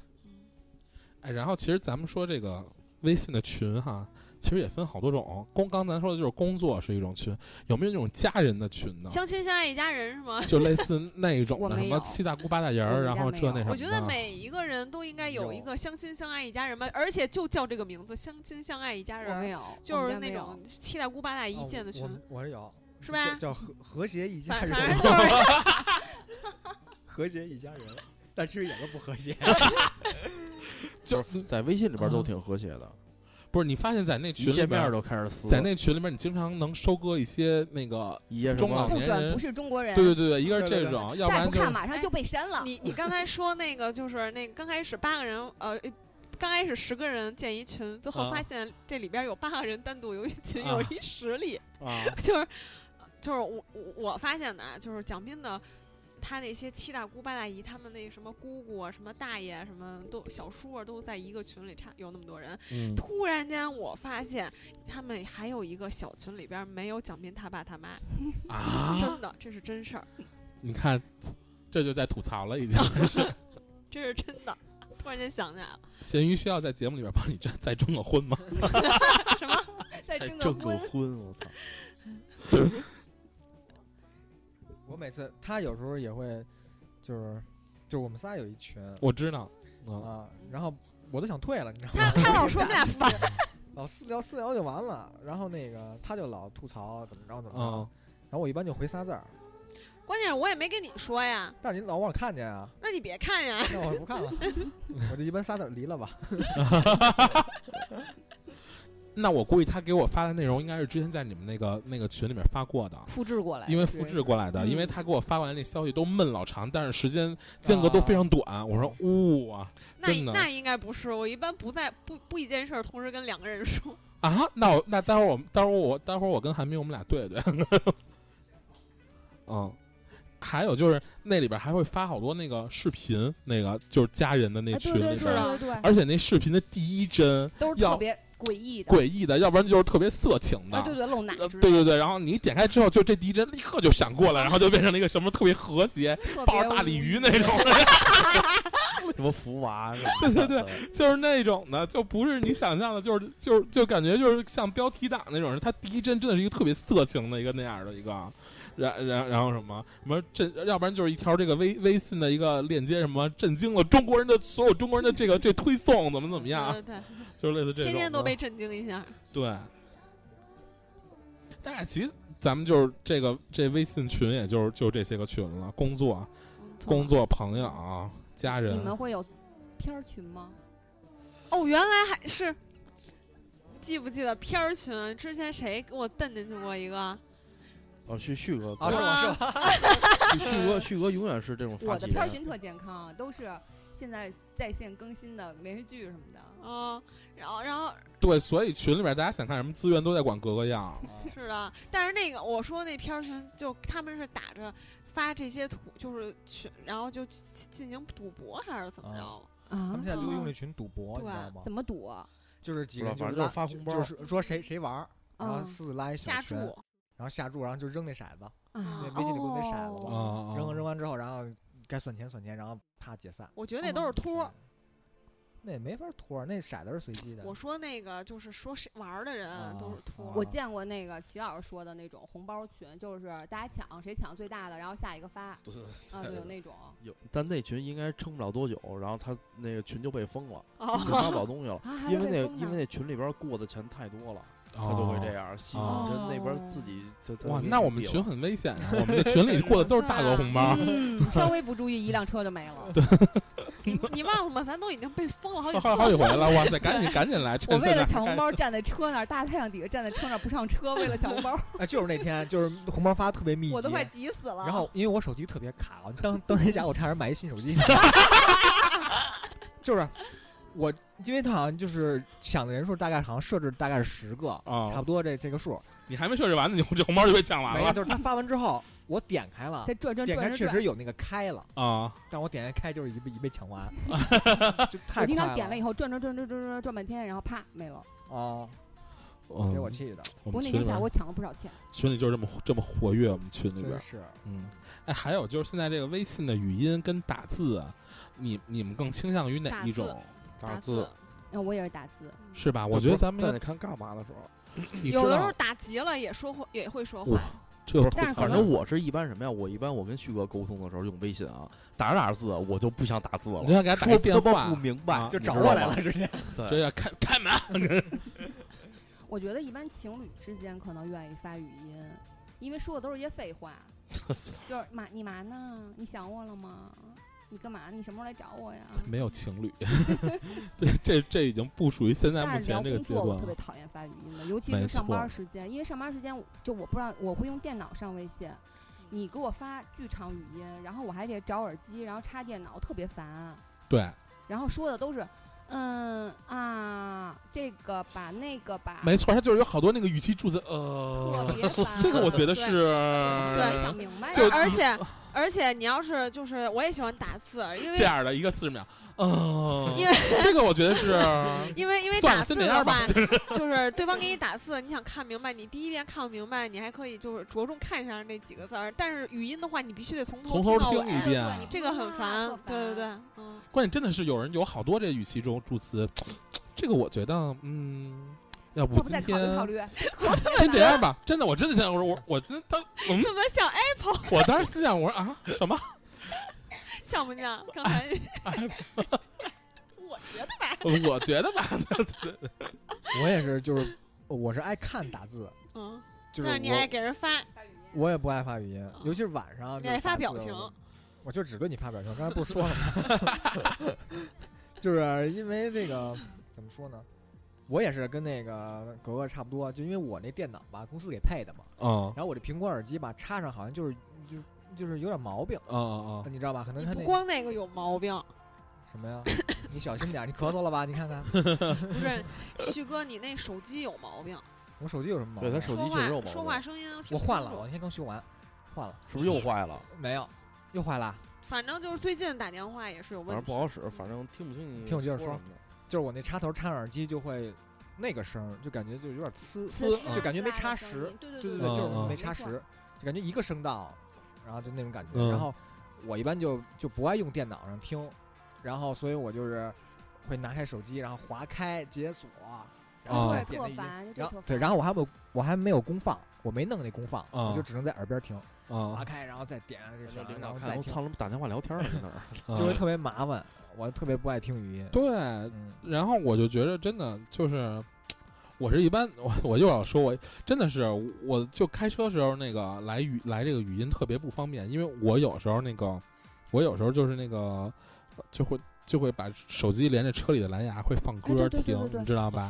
哎，然后其实咱们说这个微信的群哈。其实也分好多种，工刚咱说的就是工作是一种群，有没有那种家人的群呢？相亲相爱一家人是吗？就类似那一种的，什么七大姑八大姨儿，然后这那什么。我觉得每一个人都应该有一个相亲相爱一家人吧，而且就叫这个名字，相亲相爱一家人。没有，就是那种七大姑八大姨建的群。我是有，是吧？叫和和谐一家人。和谐一家人，但其实也都不和谐。就是在微信里边都挺和谐的。不是你发现，在那群里面都开始撕，在那群里面，你经常能收割一些那个中老年人，不是中国人。对对对对，一个是这种，要不然不看马上就被删了。你你刚才说那个就是那刚开始八个人，呃，刚开始十个人建一群，最后发现这里边有八个人单独有一群，有一实力，就是就是我我发现的啊，就是蒋斌的。他那些七大姑八大姨，他们那什么姑姑啊、什么大爷，什么都小叔啊，都在一个群里，差有那么多人。突然间，我发现他们还有一个小群里边没有蒋斌他爸他妈啊！真的，这是真事儿。你看，这就在吐槽了，已经是。这是真的，突然间想起来了。咸鱼需要在节目里边帮你再再征个婚吗？什么？再征个婚？我操！我每次他有时候也会，就是就是我们仨有一群，我知道啊，然后我都想退了，你知道吗？他他老说我们俩 烦，老私聊私聊就完了，然后那个他就老吐槽怎么着怎么着，然后我一般就回仨字儿。关键是我也没跟你说呀，但是你老我看见啊，那你别看呀，那我不看了，我就一般仨字儿离了吧。那我估计他给我发的内容应该是之前在你们那个那个群里面发过的，复制过来，因为复制过来的，因为他给我发过来那消息都闷老长，但是时间间隔都非常短。我说哇，那那应该不是，我一般不在不不一件事同时跟两个人说啊。那我那待会儿我待会儿我待会儿我跟韩冰我们俩对对。嗯，还有就是那里边还会发好多那个视频，那个就是家人的那群里边，对对对，而且那视频的第一帧都是特别。诡异的，诡异的，要不然就是特别色情的，对对，露奶，对对对。然后你点开之后，就这第一帧立刻就闪过来，然后就变成了一个什么特别和谐，抱着大鲤鱼那种，什么福娃，对对对，就是那种的，就不是你想象的，就是就是就感觉就是像标题党那种。他第一帧真的是一个特别色情的一个那样的一个。然然然后什么什么震，要不然就是一条这个微微信的一个链接，什么震惊了中国人的所有中国人的这个这推送怎么怎么样，对，就是类似这种，天天都被震惊一下。对，大概其实咱们就是这个这微信群，也就是就这些个群了，工作、工作、朋友、家人。你们会有片儿群吗？哦，原来还是记不记得片儿群？之前谁给我蹬进去过一个？哦，旭旭哥，啊是吗？是吗？旭哥，旭哥永远是这种。我的片群特健康，都是现在在线更新的连续剧什么的。啊，然后，然后。对，所以群里面大家想看什么资源都在管各个样。是的，但是那个我说那片群，就他们是打着发这些图，就是群，然后就进行赌博还是怎么着？啊，他们现在就用那群赌博，你知道吗？怎么赌？就是几个人就是发红包，就是说谁谁玩，然后四拉一下注。然后下注，然后就扔那骰子，那微信里不有那骰子吗？扔扔完之后，然后该算钱算钱，然后啪解散。我觉得那都是托，那也没法托，那骰子是随机的。我说那个就是说谁玩的人都是托。我见过那个齐老师说的那种红包群，就是大家抢，谁抢最大的，然后下一个发。对啊，有那种。有，但那群应该撑不了多久，然后他那个群就被封了，发不了东西了，因为那因为那群里边过的钱太多了。他就会这样，就那边自己就哇，那我们群很危险啊！我们这群里过的都是大额红包，稍微不注意，一辆车就没了。对，你你忘了吗？咱都已经被封了好几好几回了，哇塞！赶紧赶紧来！我为了抢红包站在车那儿，大太阳底下站在车那儿不上车，为了抢红包。哎，就是那天，就是红包发特别密集，我都快急死了。然后因为我手机特别卡，当当天下午差点买一新手机。就是我，因为他好像就是抢的人数大概好像设置大概是十个，差不多这这个数。你还没设置完呢，你这 红包就被抢完了。就是他发完之后。我点开了，点开确实有那个开了啊，但我点开开就是一被一被抢完，就太我经常点了以后转转转转转转转半天，然后啪没了啊，给我气的。不过那天下午我抢了不少钱。群里就是这么这么活跃，我们群里边是嗯，哎，还有就是现在这个微信的语音跟打字，你你们更倾向于哪一种？打字。那我也是打字，是吧？我觉得咱们在看干嘛的时候，有的时候打急了也说话也会说话。这反正我是一般什么呀？我一般我跟旭哥沟通的时候用微信啊，打着打着字我就不想打字了，就想给他打电话不明白就找过来了，直接 直接开开门。我觉得一般情侣之间可能愿意发语音，因为说的都是一些废话，就是嘛你嘛呢？你想我了吗？你干嘛？你什么时候来找我呀？没有情侣，这，这这已经不属于现在目前这个阶段。我特别讨厌发语音的，尤其是上班时间，因为上班时间就我不知道我会用电脑上微信，你给我发巨长语音，然后我还得找耳机，然后插电脑，特别烦。对。然后说的都是。嗯啊，这个吧，那个吧，没错，他就是有好多那个语气助词，呃，这个我觉得是，对，想明白。就而且而且你要是就是，我也喜欢打字，因为这样的一个四十秒。嗯，因为这个我觉得是，因为因为打字的话，就是对方给你打字，你想看明白，你第一遍看不明白，你还可以就是着重看一下那几个字儿。但是语音的话，你必须得从头从头听一遍，这个很烦。对对对，嗯。关键真的是有人有好多这语气中助词，这个我觉得，嗯，要不今天先这样吧。真的，我真的想，我说我我真当 怎么像 Apple？我当时心想，我说啊什么？像不像？刚才，我觉得吧。我觉得吧，我也是，就是我是爱看打字，嗯，就是你爱给人发，我也不爱发语音，尤其是晚上。你爱发表情，我就只对你发表情。刚才不是说了吗？就是因为那个怎么说呢？我也是跟那个格格差不多，就因为我那电脑吧，公司给配的嘛，嗯，然后我这苹果耳机吧，插上好像就是就。就是有点毛病，嗯嗯嗯，你知道吧？可能他不光那个有毛病，什么呀？你小心点，你咳嗽了吧？你看看，不是，旭哥，你那手机有毛病。我手机有什么毛病？对他手机确实有毛病。说话声音我换了，我那天刚修完，换了，是不是又坏了？没有，又坏了。反正就是最近打电话也是有问题，不好使。反正听不清你听我接着说，就是我那插头插上耳机就会那个声，就感觉就有点呲呲，就感觉没插实。对对对对，就是没插实，就感觉一个声道。然后就那种感觉，然后我一般就就不爱用电脑上听，然后所以我就是会拿开手机，然后划开解锁，然后再点那音，然后对，然后我还没有我还没有功放，我没弄那功放，我就只能在耳边听，划开然后再点这声，然后再操，打电话聊天呢，在那儿，就会特别麻烦，我特别不爱听语音。对，然后我就觉得真的就是。我是一般，我我就要说，我真的是，我就开车时候那个来语来这个语音特别不方便，因为我有时候那个，我有时候就是那个，就会就会把手机连着车里的蓝牙会放歌听，你知道吧？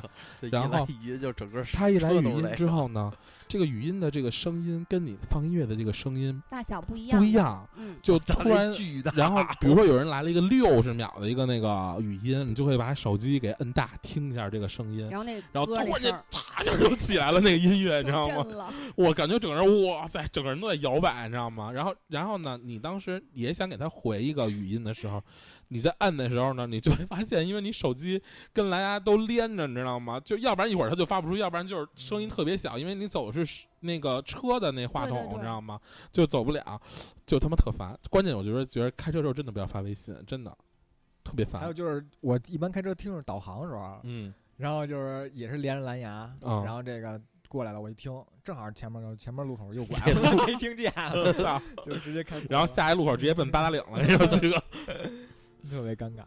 然后语音就整个他一来语音之后呢。这个语音的这个声音跟你放音乐的这个声音大小不一样，不一样，嗯，就突然，然后比如说有人来了一个六十秒的一个那个语音，你就会把手机给摁大，听一下这个声音，然后那然后突然间啪就就起来了那个音乐，你知道吗？我感觉整个人哇塞，整个人都在摇摆，你知道吗？然后然后呢，你当时也想给他回一个语音的时候。你在按的时候呢，你就会发现，因为你手机跟蓝牙都连着，你知道吗？就要不然一会儿它就发不出，要不然就是声音特别小，因为你走的是那个车的那话筒，你知道吗？就走不了，就他妈特烦。关键我觉得，觉得开车时候真的不要发微信，真的特别烦。还有就是我一般开车听着导航的时候，嗯，然后就是也是连着蓝牙，然后这个过来了，我一听，正好前面前面路口右拐，没听见，就直接开，然后下一路口直接奔八达岭了，那种车。特别尴尬，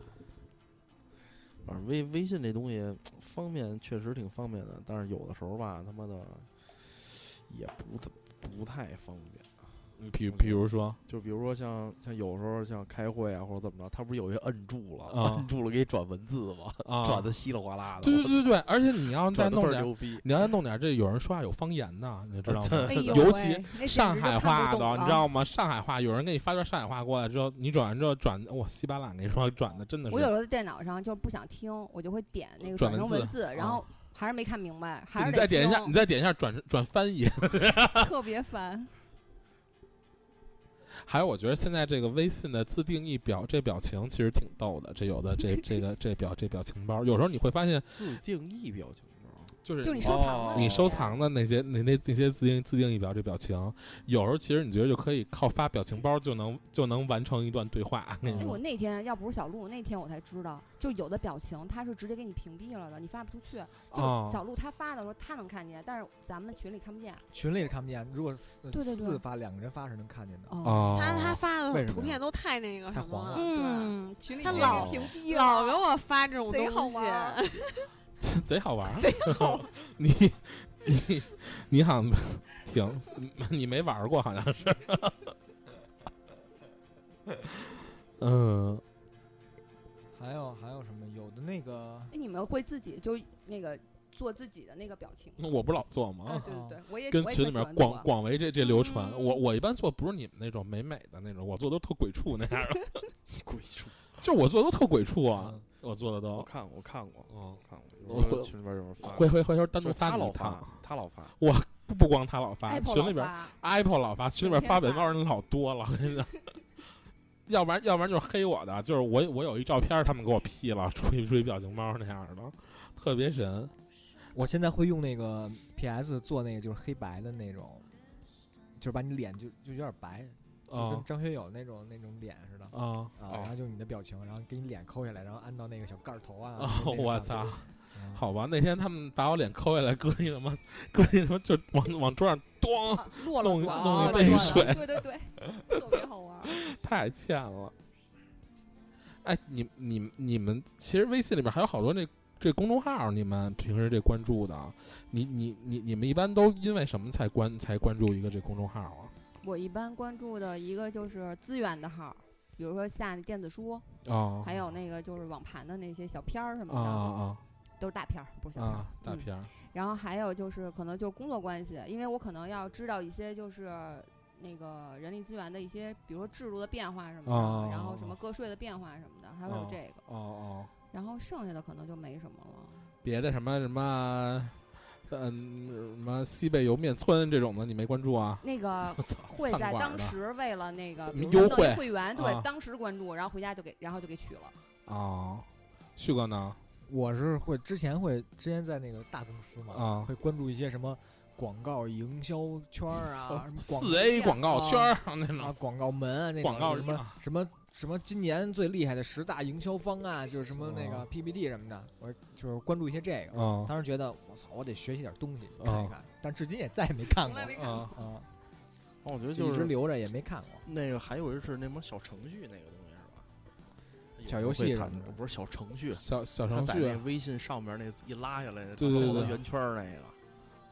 反正微微信这东西方便，确实挺方便的，但是有的时候吧，他妈的也不太不太方便。比比如说，就比如说像像有时候像开会啊或者怎么着，他不是有一个摁住了，摁住了给你转文字吗？转的稀里哗啦的。对对对对，而且你要 再弄点，你要再弄点，这有人说话有方言的，你知道吗？尤其上海话的，你知道吗？上海话，有人给你发段上海话过来之后，你转完之后转，哇，稀巴烂，跟你说转的真的是。我有时候在电脑上就是不想听，我就会点那个转成文字，然后还是没看明白，还是你再点一下，你再点一下转转翻译，特别烦。还有，我觉得现在这个微信的自定义表这表情其实挺逗的。这有的这这个这表这表情包，有时候你会发现自定义表情。就是就你收藏的，你收藏的那些那那那些自定自定义表这表情，有时候其实你觉得就可以靠发表情包就能就能完成一段对话。哎，我那天要不是小鹿，那天我才知道，就有的表情它是直接给你屏蔽了的，你发不出去。就小鹿他发的时候他能看见，但是咱们群里看不见。群里是看不见，如果对对对发两个人发是能看见的。哦，他他发的图片都太那个太黄了。嗯，群里他老屏蔽老给我发这种东西。贼好玩，贼好。你你你好像挺你没玩过，好像是。嗯。还有还有什么？有的那个。哎，你们会自己就那个做自己的那个表情？我不老做吗？对对对，我也跟群里面广广为这这流传。我我一般做不是你们那种美美的那种，我做都特鬼畜那样的。鬼畜。就是我做的都特鬼畜啊！我做的都。我看我看过，嗯，看过。我群里边有人发，回回回头单独发你他，他老发。我不光他老发，群里边 Apple 老发，群里边发本包人老多了。我跟你讲，要不然要不然就是黑我的，就是我我有一照片，他们给我 P 了，出一出一表情包那样的，特别神。我现在会用那个 PS 做那个就是黑白的那种，就是把你脸就就有点白。就跟张学友那种那种脸似的啊啊，然后就你的表情，然后给你脸抠下来，然后按到那个小盖头啊。我操！好吧，那天他们把我脸抠下来，搁一什么，搁一什么，就往往桌上咣弄弄一杯水。对对对，特别好玩。太欠了。哎，你你你们其实微信里面还有好多那这公众号，你们平时这关注的，你你你你们一般都因为什么才关才关注一个这公众号啊？我一般关注的一个就是资源的号，比如说下电子书，哦，还有那个就是网盘的那些小片儿什么的，啊啊，都是大片儿，不是小片儿，大片儿。然后还有就是可能就是工作关系，因为我可能要知道一些就是那个人力资源的一些，比如说制度的变化什么的，然后什么个税的变化什么的，还会有这个。哦哦。然后剩下的可能就没什么了。别的什么什么。嗯，什么西北莜面村这种的你没关注啊？那个会在当时为了那个优惠会员，对，当时关注，然后回家就给，然后就给取了。哦，旭哥呢？我是会之前会之前在那个大公司嘛，啊，会关注一些什么广告营销圈啊，什么四 A 广告圈那种广告门啊，那广告什么什么。什么今年最厉害的十大营销方案，就是什么那个 PPT 什么的，我就是关注一些这个。当时觉得我操，我得学习点东西看一看，但至今也再也没看过。啊啊！我觉得就一直留着也没看过。那个还有一是那什么小程序那个东？小游戏不是小程序，小小程序在那微信上面那一拉下来，对对对，圆圈那个。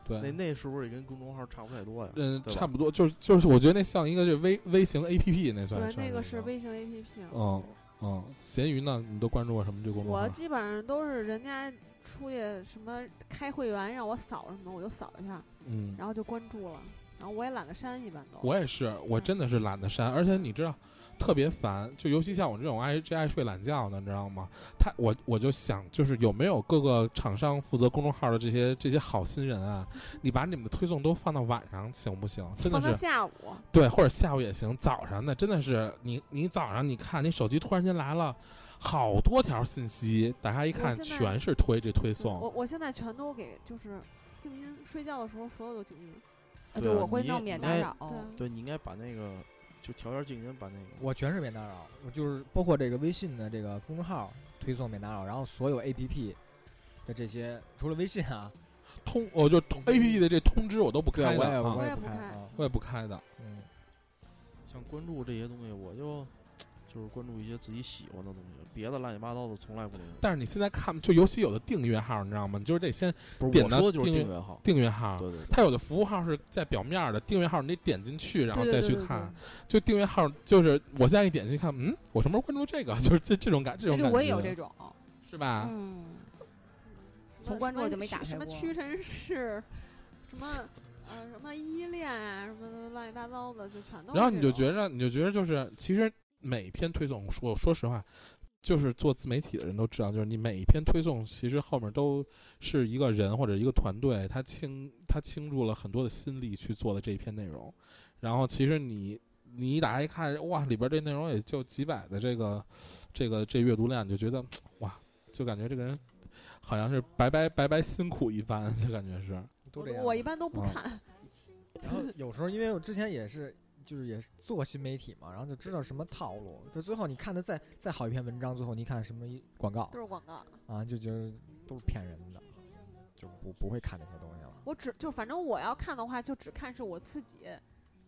对，那那是不是也跟公众号差不太多呀？嗯，差不多，就是就是，我觉得那像一个这微微型 A P P，那算是。对，那个是微型 A P P。嗯嗯，闲鱼呢？你都关注过什么这公众号？我基本上都是人家出去什么开会员让我扫什么，我就扫一下，嗯，然后就关注了，然后我也懒得删，一般都。我也是，我真的是懒得删，而且你知道。特别烦，就尤其像我这种爱这爱睡懒觉的，你知道吗？他我我就想，就是有没有各个厂商负责公众号的这些这些好心人啊？你把你们的推送都放到晚上行不行？真的是下午对，或者下午也行。早上的真的是你你早上你看你手机突然间来了好多条信息，打开一看全是推这推送。我我现在全都给就是静音，睡觉的时候所有都静音。对，我会弄免打扰。对，你应该把那个。就调下静音，把那个我全是免打扰，我就是包括这个微信的这个公众号推送免打扰，然后所有 A P P 的这些除了微信啊，通我就 A P P 的这通知我都不开的，我也不开，我也不开的。嗯，像关注这些东西，我就就是关注一些自己喜欢的东西，别的乱七八糟的从来不那但是你现在看，就尤其有的订阅号，你知道吗？你就是得先不是点的我说的就是订阅号，订阅号，对对对，它有的服务号是在表面的，订阅号你得点进去，然后再去对对对看。就订阅号，就是我现在一点进去看，嗯，我什么时候关注这个？就是这这种感，这种感觉，我也有这种，是吧？嗯，从关注我就没打开什么屈臣氏，什么呃什么依恋啊，什么乱七八糟的，就全都。然后你就觉着，你就觉着就是，其实每篇推送，我说实话，就是做自媒体的人都知道，就是你每一篇推送，其实后面都是一个人或者一个团队，他倾他倾注了很多的心力去做的这一篇内容。然后其实你你一打开一看，哇，里边这内容也就几百的这个这个这阅读量，你就觉得哇，就感觉这个人好像是白白白白辛苦一番，就感觉是。都这样。我一般都不啊看。然后有时候，因为我之前也是，就是也是做新媒体嘛，然后就知道什么套路。就最后你看的再再好一篇文章，最后你看什么一广告都是广告。啊，就觉得都是骗人的，就不不会看这些东西了。我只就反正我要看的话，就只看是我自己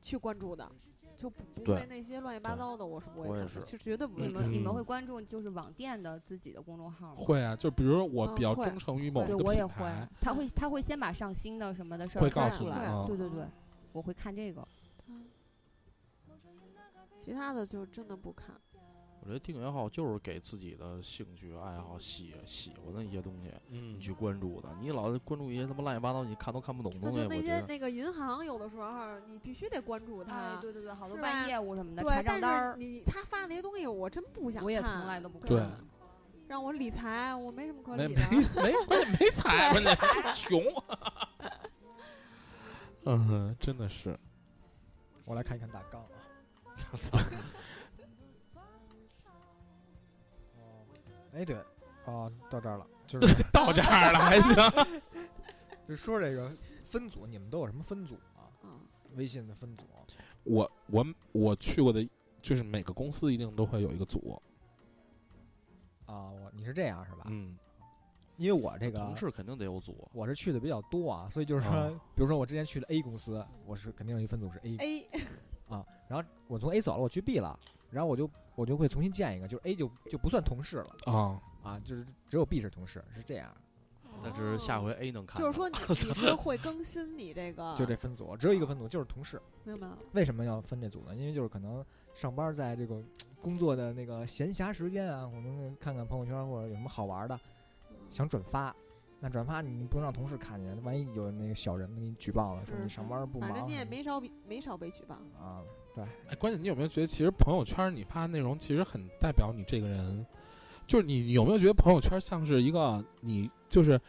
去关注的，就不不对会那些乱七八糟的，我是不会我也看的，是就绝对不会你看。们你们嗯会关注就是网店的自己的公众号吗？会啊，就比如说我比较忠诚于某个我也会品牌，，他会他会先把上新的什么的事儿会发出来，告诉你啊对对对，我会看这个。其他的就真的不看。我觉得订阅号就是给自己的兴趣爱好喜喜欢的一些东西，嗯你去关注的。你老关注一些他妈乱七八糟你看都看不懂的东西，那就那些那个银行，有的时候你必须得关注它。哎，对对对，好多办业务什么的，对查账单但是儿，你他发那些东西，我真不想看。我也从来都不看。对让我理财，我没什么可没理没的。没关键没财，关键穷。嗯，真的是。我来看一看大纲 哎对，哦，到这儿了，就是 到这儿了还行。就说这个分组，你们都有什么分组啊？嗯，微信的分组我我我去过的，就是每个公司一定都会有一个组。啊，我你是这样是吧？嗯，因为我这个同事肯定得有组，我是去的比较多啊，所以就是说，啊比如说我之前去了 A 公司，我是肯定有一分组是 A 然后我从 A 走了，我去 B 了，然后我就我就会重新建一个，就是 A 就就不算同事了啊，啊，就是只有 B 是同事，是这样，但是下回 A 能看到。就是说你你是会更新你这个，就这分组只有一个分组就是同事。明白了。为什么要分这组呢？因为就是可能上班在这个工作的那个闲暇时间啊，我能看看朋友圈或者有什么好玩的，想转发。那转发你不能让同事看见，万一有那个小人给你举报了，说你上班不忙反正你也没少没少被举报。啊，对，哎，关键你有没有觉得，其实朋友圈你发的内容其实很代表你这个人，就是你有没有觉得朋友圈像是一个你就是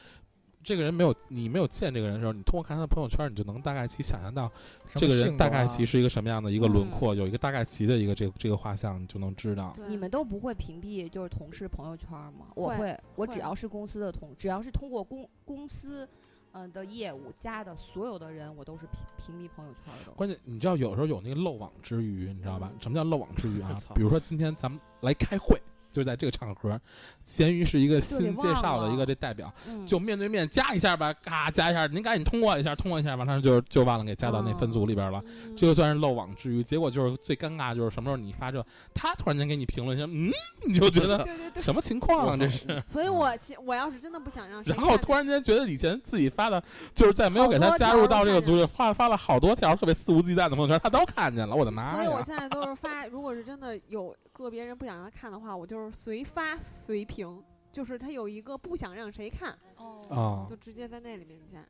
这个人没有你没有见这个人的时候，你通过看他的朋友圈，你就能大概其想象到这个人大概其是一个什么样的一个轮嗯廓，有一个大概其的一个这个这个画像，你就能知道。对你们都不会屏蔽就是同事朋友圈吗？我会会，我只要是公司的同，只要是通过公公司，嗯、的业务加的所有的人，我都是屏屏蔽朋友圈的。关键你知道有时候有那个漏网之鱼，你知道吧？什么叫漏网之鱼啊？比如说今天咱们来开会，就是在这个场合，咸鱼是一个新介绍的一个这代表，嗯，就面对面加一下吧，嘎加一下，您赶紧通过一下，通过一下，完了就就忘了给加到那分组里边了。嗯这就算是漏网之鱼，结果就是最尴尬，就是什么时候你发这，他突然间给你评论一下，嗯，你就觉得。什么情况啊？这是，所以我其我要是真的不想让然后突然间觉得以前自己发的，就是在没有给他加入到这个组里，发发了好多条特别肆无忌惮的朋友圈，他都看见了，我的妈所以我！现在都是发，如果是真的有个别人不想让他看的话，我就是随发随评，就是他有一个不想让谁看，哦，啊就直接在那里面加，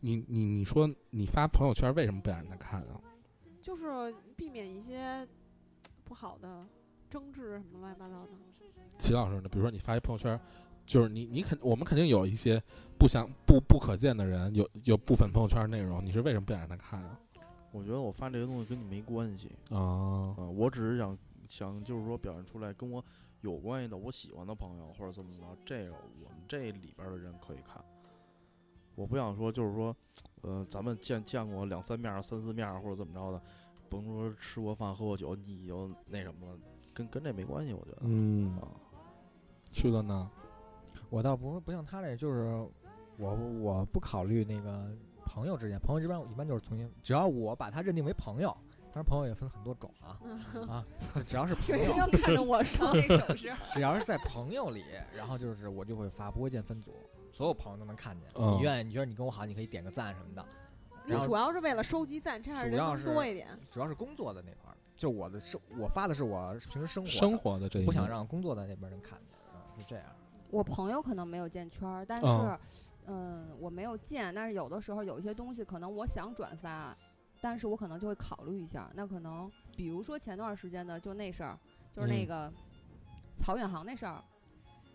你你你说你发朋友圈为什么不想让他看啊？就是避免一些不好的争执什么乱七八糟的。齐老师呢？比如说你发一朋友圈，就是你你肯我们肯定有一些不想不不可见的人，有有部分朋友圈内容，你是为什么不想让他看啊？我觉得我发这些东西跟你没关系啊啊、我只是想想就是说表现出来跟我有关系的，我喜欢的朋友或者怎么着，这个我们这里边的人可以看。我不想说就是说，呃，咱们见见过两三面儿、三四面儿或者怎么着的，甭说吃过饭喝过酒，你就那什么了，跟跟这没关系，我觉得。嗯，啊，旭哥呢？我倒不是不像他这，就是我我不考虑那个朋友之间，朋友之间我一般就是重新，只要我把他认定为朋友，然朋友也分很多种啊啊，只要是朋友，看着我说那手势，只要是在朋友里，然后就是我就会发不会见分组，所有朋友都能看见。你愿意，你觉得你跟我好，你可以点个赞什么的。你主要是为了收集赞，这样人多一点。主要是工作的那块儿，就我的生，我发的是我平时生活生活的这，不想让工作的那边人看见啊，是这样。我朋友可能没有建圈，但是，嗯，我没有建，但是有的时候有一些东西可能我想转发，但是我可能就会考虑一下。那可能比如说前段时间的就那事儿，就是那个曹远航那事儿。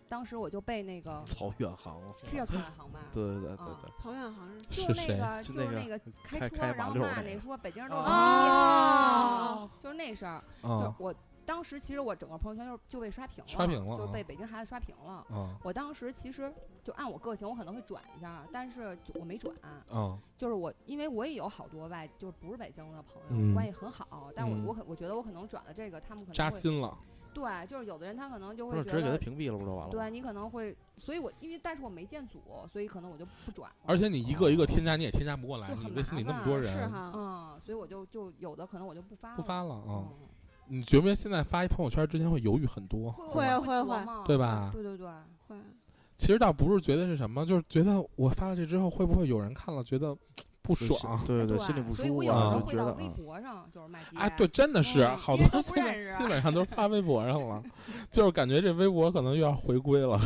当时我就被那个曹远航是叫曹远航吧？对对对对对，曹远航是就那个就是那个开车然后骂那说北京人都啊，就是那事儿。就我当时其实我整个朋友圈就就被刷屏了，刷屏了，就被北京孩子刷屏了。我当时其实就按我个性，我可能会转一下，但是我没转。嗯，就是我因为我也有好多外就是不是北京的朋友，关系很好，但我我可我觉得我可能转了这个，他们可能扎心了。对，就是有的人他可能就会直接给他屏蔽了，不就完了？对你可能会，所以我因为但是我没建组，所以可能我就不转。而且你一个一个添加，你也添加不过来，你微信里那么多人，是哈，嗯，所以我就就有的可能我就不发不发了啊。你觉不觉得现在发一朋友圈之前会犹豫很多？会会会，对吧？对对对，会。其实倒不是觉得是什么，就是觉得我发了这之后，会不会有人看了觉得？不爽，对对对，心里不舒服。所以我有时候会到微博上，就是卖哎，对，真的是好多现在基本上都是发微博上了，就是感觉这微博可能又要回归了。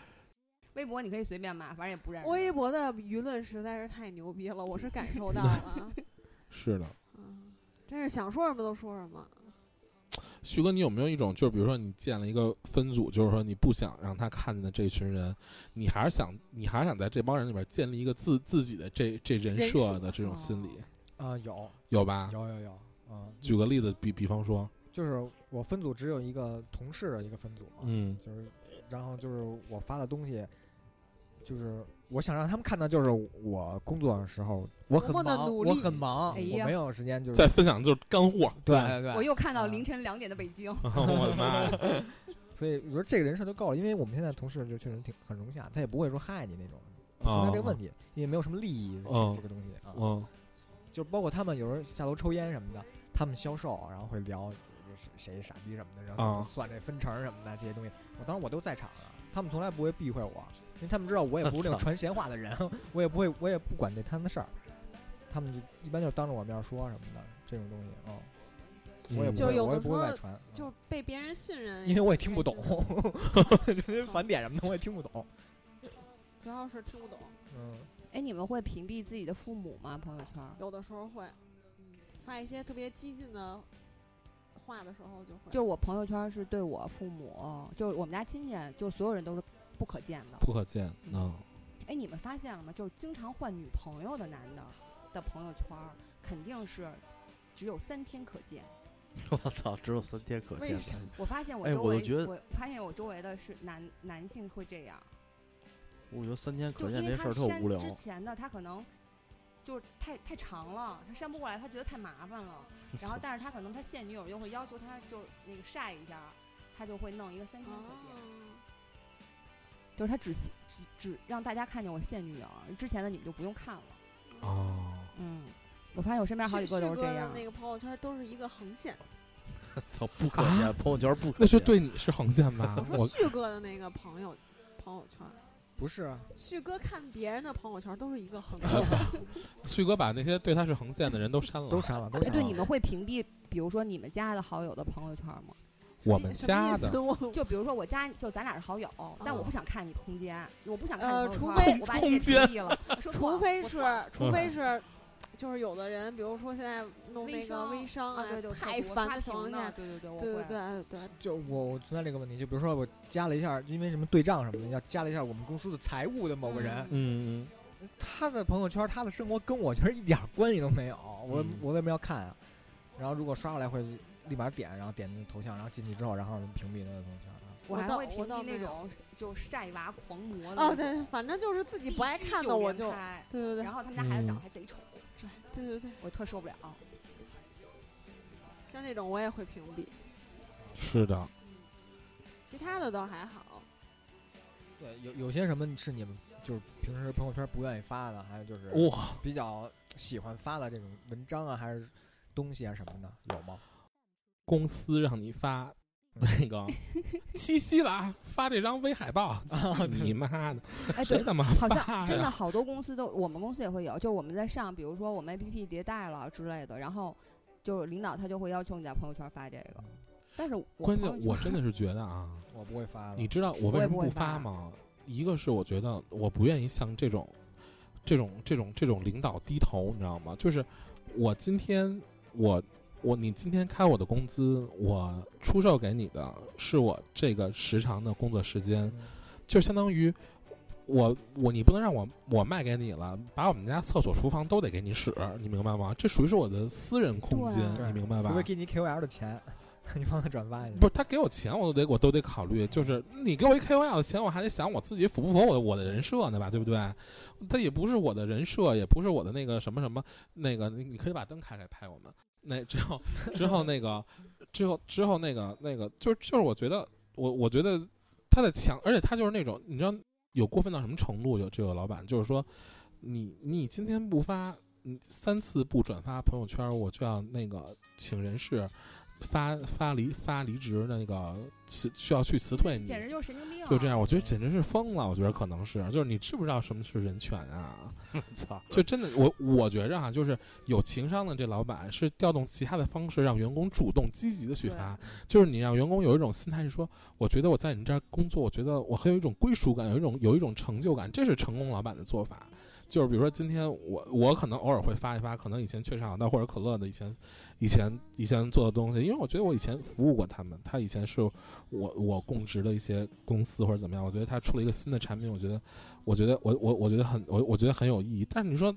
微博你可以随便骂，反正也不认识。微博的舆论实在是太牛逼了，我是感受到了。是的，嗯，真是想说什么都说什么。徐哥，你有没有一种，就是比如说你建了一个分组，就是说你不想让他看见的这群人，你还是想，你还是想在这帮人里边建立一个自自己的这这人设的这种心理啊？有有吧？有有有啊！举个例子，比比方说，就是我分组只有一个同事的一个分组，嗯，就是，然后就是我发的东西，就是。我想让他们看到，就是我工作的时候，我很忙，我很忙，我没有时间，就是在分享就是干货。对对，我又看到凌晨两点的北京，我的妈呀！所以我觉得这个人设就够了，因为我们现在同事就确实挺很融洽，他也不会说害你那种，不存在这个问题，因为没有什么利益这个东西啊。嗯，就包括他们有时候下楼抽烟什么的，他们销售然后会聊谁傻逼什么的，然后算这分成什么的这些东西，我当时我都在场啊，他们从来不会避讳我。因为他们知道我也不是那种传闲话的人，我也不会，我也不管这摊子事儿，他们就一般就当着我面说什么的这种东西啊，我也不会，我也不会外传，就被别人信任，因为我也听不懂，返点什么的我也听不懂，主要是听不懂。嗯，哎，你们会屏蔽自己的父母吗？朋友圈？有的时候会，发一些特别激进的话的时候就会。就我朋友圈是对我父母，就是我们家亲戚，就所有人都是。不可见的，不可见。嗯，哎，你们发现了吗？就是经常换女朋友的男的的朋友圈，肯定是只有三天可见。我操，只有三天可见。我发现我周围，我发现我周围的是男男性会这样。我觉得三天可见这事儿特无聊。之前的他可能就是太太长了，他删不过来，他觉得太麻烦了。然后，但是他可能他现女友又会要求他，就那个晒一下，他就会弄一个三天可见。就是他只只只让大家看见我现女友，之前的你们就不用看了。哦，嗯，我发现我身边好几个都是这样。那个朋友圈都是一个横线。操，不可见，朋友圈不可。那是对你是横线吧？我说旭哥的那个朋友朋友圈不是。旭哥看别人的朋友圈都是一个横线。旭哥把那些对他是横线的人都删了，都删了。哎，对，你们会屏蔽，比如说你们加的好友的朋友圈吗？我们家的，就比如说我家，就咱俩是好友，但我不想看你空间，我不想看呃，除非我把你给屏蔽了，除非是，除非是，就是有的人，比如说现在弄那个微商啊，太烦的情况下，对对对，对对对对，就我我存在这个问题，就比如说我加了一下，因为什么对账什么的，要加了一下我们公司的财务的某个人，嗯嗯，他的朋友圈，他的生活跟我其实一点关系都没有，我我为什么要看啊？然后如果刷过来会。立马点，然后点那个头像，然后进去之后，然后屏蔽那个头像。我还会屏蔽那种就晒娃狂魔的。哦，对，反正就是自己不爱看的我就。对对对。然后他们家孩子长得还贼丑。对对对。我特受不了。像这种我也会屏蔽。是的。其他的倒还好。对，有有些什么是你们就是平时朋友圈不愿意发的，还有就是哇，比较喜欢发的这种文章啊，还是。东西啊什么的，有吗？公司让你发那个七夕了，发这张微海报，你妈的！哎，谁他妈好像真的好多公司都，我们公司也会有，就是我们在上，比如说我们 APP 迭代了之类的，然后就是领导他就会要求你在朋友圈发这个。但是关键我真的是觉得啊，我不会发。你知道我为什么不发吗？一个是我觉得我不愿意向这种这种这种这种领导低头，你知道吗？就是我今天我。我你今天开我的工资，我出售给你的是我这个时长的工作时间，就相当于我我你不能让我我卖给你了，把我们家厕所厨房都得给你使，你明白吗？这属于是我的私人空间，你明白吧？不会给你 KOL 的钱，你帮他转发一下。不是他给我钱，我都得我都得考虑，就是你给我一 KOL 的钱，我还得想我自己符不符合我我的人设呢吧，对不对？他也不是我的人设，也不是我的那个什么什么那个，你你可以把灯开开拍我们。那之后，之后那个，之后之后那个那个，就是就是，我觉得我我觉得他的强，而且他就是那种，你知道有过分到什么程度？有这个老板就是说，你你今天不发，你三次不转发朋友圈，我就要那个请人事。发发离发离职的那个辞需要去辞退你，简直就是神经病。就这样，我觉得简直是疯了。我觉得可能是，就是你知不知道什么是人权啊？操！就真的，我我觉着哈，就是有情商的这老板是调动其他的方式让员工主动积极的去发，就是你让员工有一种心态是说，我觉得我在你这儿工作，我觉得我很有一种归属感，有一种有一种成就感，这是成功老板的做法。就是比如说今天我我可能偶尔会发一发，可能以前雀巢的或者可乐的以前。以前以前做的东西，因为我觉得我以前服务过他们，他以前是我我供职的一些公司或者怎么样，我觉得他出了一个新的产品，我觉得我觉得我我我觉得很我我觉得很有意义。但是你说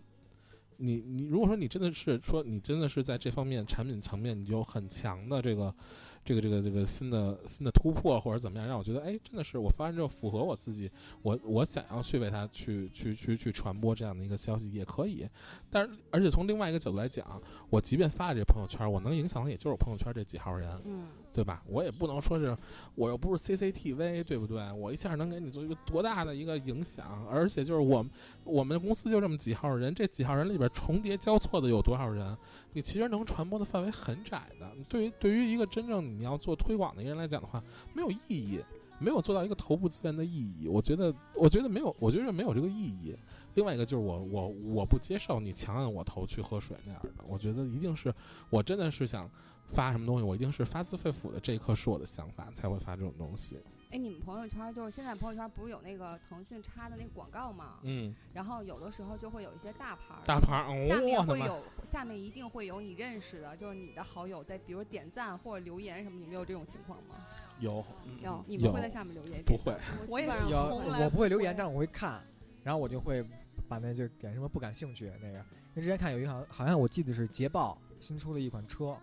你你如果说你真的是说你真的是在这方面产品层面你就很强的这个。这个这个这个新的新的突破或者怎么样，让我觉得哎，真的是我发完之后符合我自己，我我想要去为他去去去去传播这样的一个消息也可以，但是而且从另外一个角度来讲，我即便发这朋友圈，我能影响的也就是我朋友圈这几号人，嗯。对吧？我也不能说是，我又不是 CCTV，对不对？我一下能给你做一个多大的一个影响？而且就是我，我们公司就这么几号人，这几号人里边重叠交错的有多少人？你其实能传播的范围很窄的。对于对于一个真正你要做推广的一个人来讲的话，没有意义，没有做到一个头部资源的意义。我觉得，我觉得没有，我觉得没有这个意义。另外一个就是我我我不接受你强按我头去喝水那样的。我觉得一定是我真的是想。发什么东西，我一定是发自肺腑的，这一刻是我的想法才会发这种东西。哎，你们朋友圈就是现在朋友圈不是有那个腾讯插的那个广告吗？嗯。然后有的时候就会有一些大牌儿，大牌儿，下面会有，下面一定会有你认识的，就是你的好友在，比如点赞或者留言什么，你们有这种情况吗？有，有。你们会在下面留言？不会，我也有，我不会留言，但是我会看，然后我就会把那就点什么不感兴趣那个。因为之前看有一行，好像我记得是捷豹新出的一款车，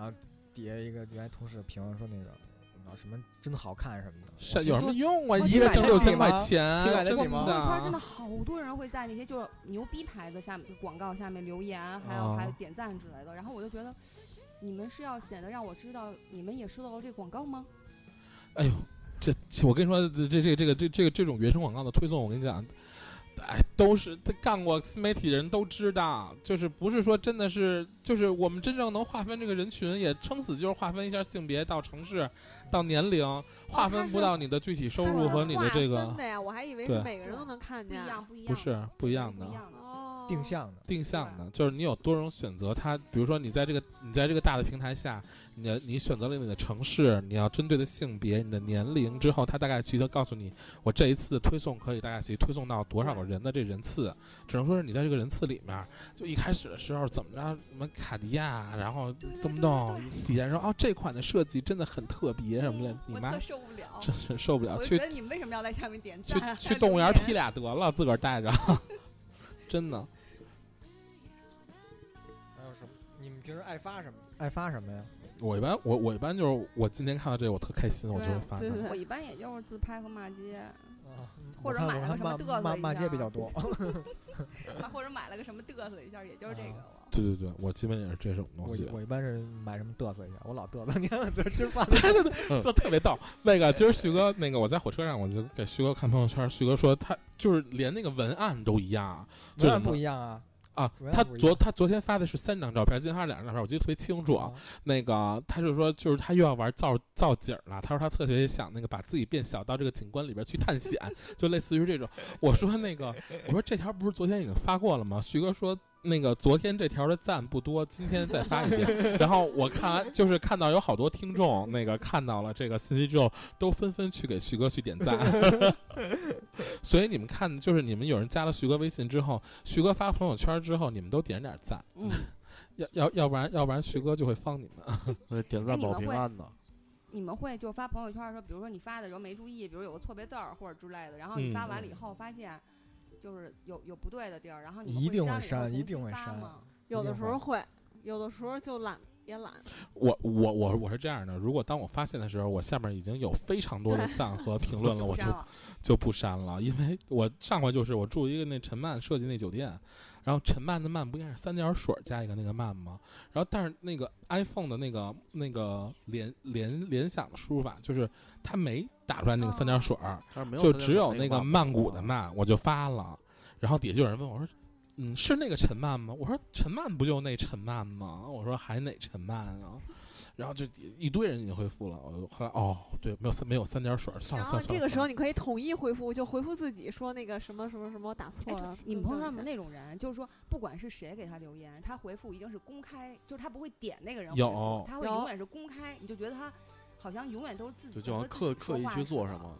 然后。底下一个原来同事评论说那个啊什么真好看什么的，有什么用啊？一个挣六千块钱，真的朋友圈真的好多人会在那些就是牛逼牌子下面广告下面留言，还有还有点赞之类的。然后我就觉得，你们是要显得让我知道你们也收到了这个广告吗？哎呦，这我跟你说，这这这个这这个这种原生广告的推送，我跟你讲。哎，都是他干过自媒体的人都知道，就是不是说真的是，就是我们真正能划分这个人群，也撑死就是划分一下性别到城市，到年龄，划分不到你的具体收入和你的这个。真的呀，我还以为是每个人都能看见。不一样，不一样。不是不一样的。定向的，定向的，就是你有多种选择。它，比如说你在这个你在这个大的平台下，你你选择了你的城市，你要针对的性别、你的年龄之后，它大概其实告诉你，我这一次推送可以大概其推送到多少个人的这人次。只能说是你在这个人次里面，就一开始的时候怎么着，什么卡地亚，然后动不动底下说哦这款的设计真的很特别什么的，你妈受不了，真是受不了。去，你们为什么要在下面点赞？去去动物园批俩得了，自个儿带着，真的。平时爱发什么？爱发什么呀？我一般我我一般就是我今天看到这个我特开心，我就会发。我一般也就是自拍和骂街，或者买了个什么嘚瑟一下。骂街比较多。或者买了个什么嘚瑟一下，也就是这个了。对对对，我基本也是这种东西。我一般是买什么嘚瑟一下，我老嘚瑟。你看我今儿今儿发 的，做特别逗。那个今儿旭哥，那个我在火车上，我就给旭哥看朋友圈，旭哥说他就是连那个文案都一样，文案不一样啊。啊，他昨他昨天发的是三张照片，今天发两张照片，我记得特别清楚啊。那个他就说，就是他又要玩造造景了。他说他特别想那个把自己变小到这个景观里边去探险，就类似于这种。我说那个，我说这条不是昨天已经发过了吗？徐哥说。那个昨天这条的赞不多，今天再发一遍。然后我看完，就是看到有好多听众那个看到了这个信息之后，都纷纷去给徐哥去点赞。所以你们看，就是你们有人加了徐哥微信之后，徐哥发朋友圈之后，你们都点点赞。嗯，要要要不然要不然徐哥就会方你们。点赞保平安的。你们会就发朋友圈的时候，比如说你发的时候没注意，比如有个错别字儿或者之类的，然后你发完了以后发现。就是有有不对的地儿，然后你一定会删，一定会删吗？有的时候会，有的时候就懒也懒。我我我我是这样的，如果当我发现的时候，我下面已经有非常多的赞和评论了，我就就不删了，因为我上回就是我住一个那陈曼设计那酒店。然后陈曼的曼不应该是三点水加一个那个曼吗？然后但是那个 iPhone 的那个那个联联联想的输入法就是它没打出来那个三点水儿，就只有那个曼谷的曼，我就发了。然后底下就有人问我说：“嗯，是那个陈曼吗？”我说：“陈曼不就那陈曼吗？”我说：“还哪陈曼啊？”然后就一堆人已经回复了，我后来哦，对，没有三没有三点水，算了算了。然后这个时候你可以统一回复，就回复自己说那个什么什么什么打错了。你们朋友圈有那种人，就是说不管是谁给他留言，他回复一定是公开，就是他不会点那个人。有，他会永远是公开，你就觉得他好像永远都是自己。就就刻刻意去做什么。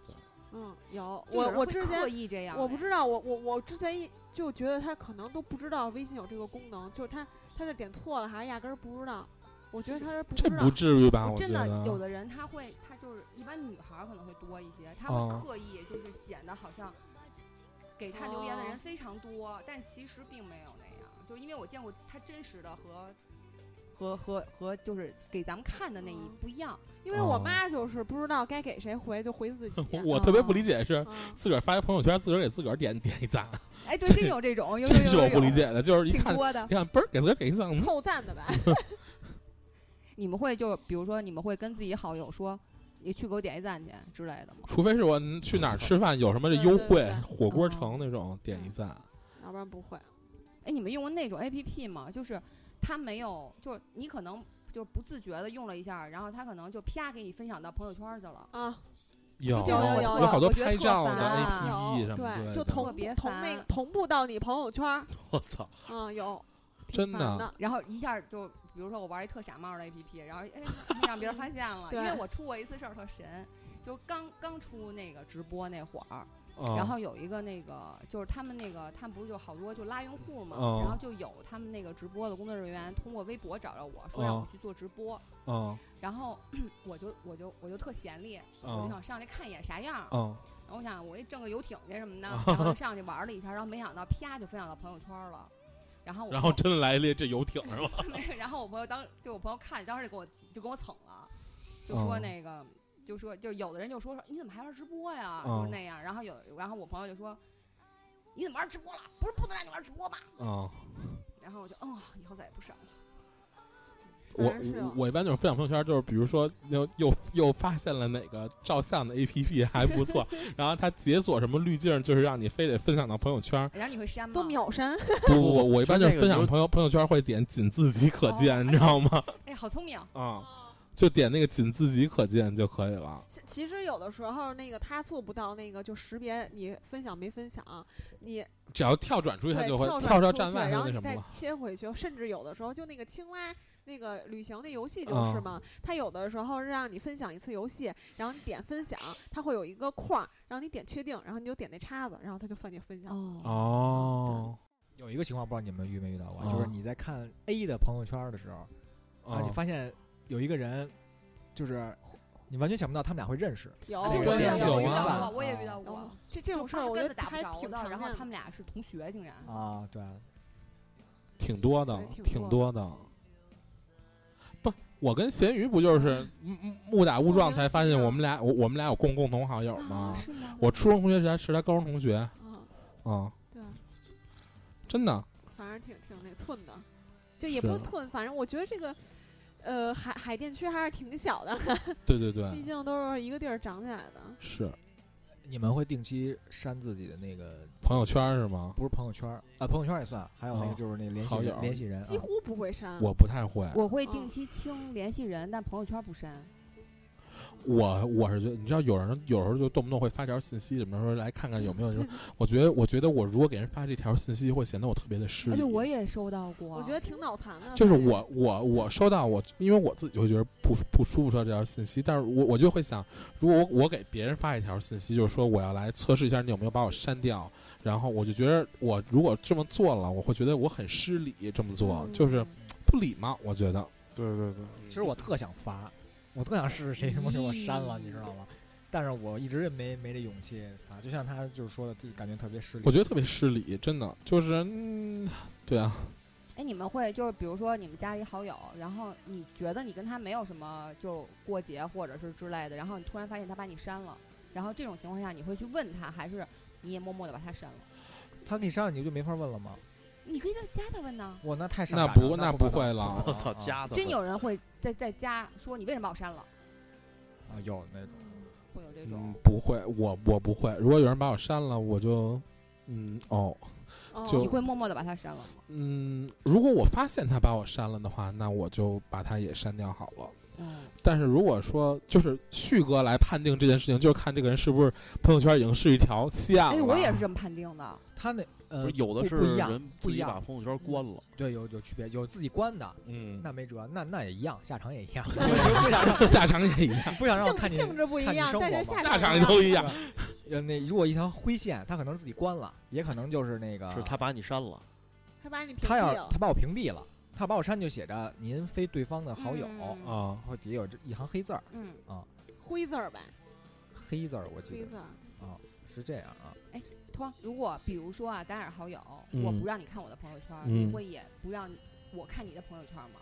嗯，有我我之前刻意这样，我不知道，我我我之前一就觉得他可能都不知道微信有这个功能，就是他他是点错了还是压根儿不知道。我觉得他是不这不至于吧？真的，有的人他会，他就是一般女孩可能会多一些，他会刻意就是显得好像给他留言的人非常多，但其实并没有那样。就是因为我见过他真实的和和和和就是给咱们看的那一不一样。因为我妈就是不知道该给谁回，就回自己。我特别不理解是自个儿发一朋友圈，自个儿给自个儿点点一赞。哎，对，真有这种，真是我不理解的，就是一看，你看，嘣儿给自个儿给一赞，凑赞的吧。你们会就比如说，你们会跟自己好友说，你去给我点一赞去之类的吗？除非是我去哪儿吃饭有什么优惠，火锅城那种点一赞，要不然不会。哎，你们用过那种 A P P 吗？就是他没有，就是你可能就是不自觉的用了一下，然后他可能就啪给你分享到朋友圈去了啊。有有有有好多拍照的 A P P 什么对，就同同那个同步到你朋友圈。我操！嗯，有。真的。然后一下就。比如说我玩一特傻帽的 A P P，然后哎让别人发现了，因为我出过一次事儿特神，就刚刚出那个直播那会儿，然后有一个那个就是他们那个他们不是就好多就拉用户嘛，然后就有他们那个直播的工作人员通过微博找着我说让我去做直播，然后 我就我就我就特闲力，我就想上去看一眼啥样，然后我想我一挣个游艇去什么的，然后就上去玩了一下，然后没想到啪就分享到朋友圈了。然后，然后真的来了这游艇是吧？然后我朋友当就我朋友看，当时就给我就给我蹭了，就说那个，就说就有的人就说说你怎么还玩直播呀？就是那样。然后有，然后我朋友就说你怎么玩直播了？不是不能让你玩直播吗？嗯。然后我就嗯，以后再也不上了。我我一般就是分享朋友圈，就是比如说又又又发现了哪个照相的 A P P 还不错，然后它解锁什么滤镜，就是让你非得分享到朋友圈。然后你会删吗？都秒删。不不不，我一般就是分享朋友朋友圈会点仅自己可见，你知道吗？哎，好聪明啊！就点那个仅自己可见就可以了。其实有的时候那个他做不到那个就识别你分享没分享，你只要跳转出去，他就会跳到站外，然后你再切回去。甚至有的时候就那个青蛙。那个旅行那游戏就是嘛，它有的时候是让你分享一次游戏，然后你点分享，它会有一个框，然后你点确定，然后你就点那叉子，然后它就算你分享了。哦，有一个情况不知道你们遇没遇到过，就是你在看 A 的朋友圈的时候，啊，你发现有一个人，就是你完全想不到他们俩会认识。有有有啊，我也遇到过。这这种事儿我觉得还挺的，然后他们俩是同学，竟然啊，对，挺多的，挺多的。不我跟咸鱼不就是误打误撞才发现我们俩我我们俩有共共同好友吗？是吗？我初中同学是他是他高中同学。啊。对。真的。反正挺挺那寸的，就也不寸，反正我觉得这个，呃，海海淀区还是挺小的。对对对。毕竟都是一个地儿长起来的。是。你们会定期删自己的那个朋友圈是吗？不是朋友圈啊，朋友圈也算，还有那个就是那个联系人，联系人几乎不会删。我不太会，我会定期清联系人，但朋友圈不删。我我是觉得，你知道，有人有时候就动不动会发条信息，什么时候来看看有没有人。我觉得，我觉得我如果给人发这条信息，会显得我特别的失礼。对，我也收到过。我觉得挺脑残的。就是我我我收到我，因为我自己会觉得不不舒服，收到这条信息。但是我我就会想，如果我我给别人发一条信息，就是说我要来测试一下你有没有把我删掉，然后我就觉得我如果这么做了，我会觉得我很失礼，这么做就是不礼貌。我觉得。对对对。其实我特想发。我特想试试谁他妈给我删了，你知道吗？但是我一直也没没这勇气发。就像他就是说的，就感觉特别失礼。我觉得特别失礼，真的就是，嗯对啊。哎，你们会就是比如说你们加一好友，然后你觉得你跟他没有什么就过节或者是之类的，然后你突然发现他把你删了，然后这种情况下你会去问他，还是你也默默的把他删了？他给你删了，你就没法问了吗？你可以在加他问呢。我那太那不那不会了。我操，加的真有人会在在加说你为什么把我删了？啊，有那种会有这种。不会，我我不会。如果有人把我删了，我就嗯哦，就你会默默的把他删了吗？嗯，如果我发现他把我删了的话，那我就把他也删掉好了。嗯。但是如果说就是旭哥来判定这件事情，就是看这个人是不是朋友圈已经是一条线了。哎，我也是这么判定的。他那。呃，有的是人自己把朋友圈关了，对，有有区别，有自己关的，嗯，那没辙，那那也一样，下场也一样 下场也一样，不想让我看你性质不一样，但是下场都一样。呃，那如果一条灰线，他可能是自己关了，也可能就是那个，是他把你删了，他把你他要他把我屏蔽了，他把我删就写着您非对方的好友啊，或底下有这一行黑字儿，嗯啊，灰字儿呗，黑字儿我记得，黑字儿啊，是这样如果比如说啊，咱俩是好友，我不让你看我的朋友圈，你会也不让我看你的朋友圈吗？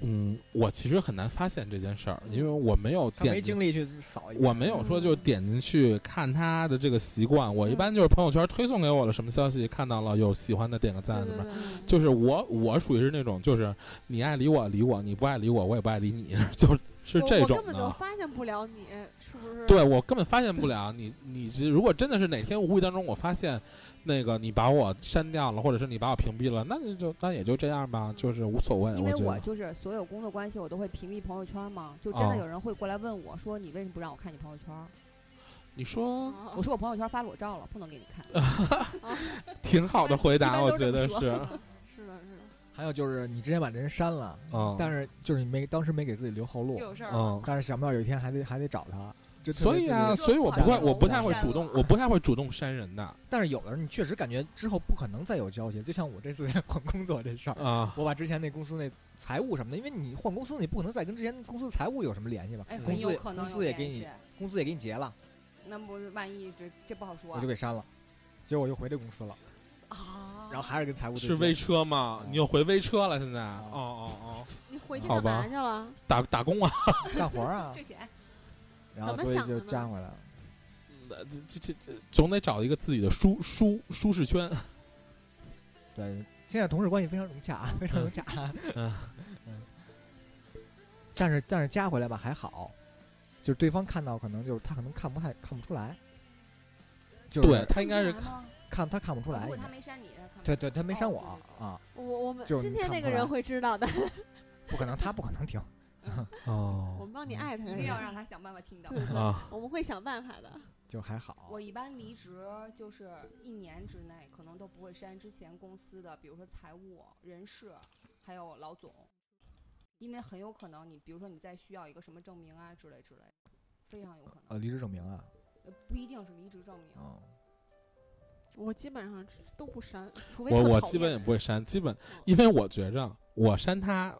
嗯，我其实很难发现这件事儿，因为我没有点没精力去扫，我没有说就点进去看他的这个习惯。我一般就是朋友圈推送给我的什么消息，看到了有喜欢的点个赞，怎么？就是我我属于是那种，就是你爱理我理我，你不爱理我我也不爱理你，就。是这种的，根本就发现不了你是不是？对我根本发现不了你。你如果真的是哪天无意当中我发现，那个你把我删掉了，或者是你把我屏蔽了，那就那也就这样吧，就是无所谓。因为我就是所有工作关系我都会屏蔽朋友圈嘛，就真的有人会过来问我说：“你为什么不让我看你朋友圈？”你说，我说我朋友圈发裸照了，不能给你看。挺好的回答，我觉得是。还有就是你之前把这人删了，嗯，但是就是你没当时没给自己留后路，嗯，但是想不到有一天还得还得找他，所以啊，所以我不会，我不太会主动，我不太会主动删人的。但是有的人你确实感觉之后不可能再有交集，就像我这次 换工作这事儿啊，我把之前那公司那财务什么的，因为你换公司你不可能再跟之前公司财务有什么联系吧？哎，公司可能公司也给你公司也给你结了，那不万一这这不好说，我就给删了，结果我又回这公司了。啊，然后还是跟财务是微车吗？你又回微车了？现在？哦哦哦，你回去干嘛去了？打打工啊，干活啊，挣钱。然后所以就加回来了。这这这总得找一个自己的舒舒舒适圈。对，现在同事关系非常融洽，非常融洽。嗯嗯。但是但是加回来吧还好，就是对方看到可能就是他可能看不太看不出来。对他应该是。看他看不出来，如果他没删你，对对，他没删我啊。我我们今天那个人会知道的，不可能，他不可能听。哦，我们帮你艾特，一定要让他想办法听到啊。我们会想办法的。就还好。我一般离职就是一年之内，可能都不会删之前公司的，比如说财务、人事，还有老总，因为很有可能你，比如说你再需要一个什么证明啊之类之类，非常有可能。呃，离职证明啊？不一定是离职证明。我基本上都不删，除非我我基本也不会删，基本因为我觉着我删他，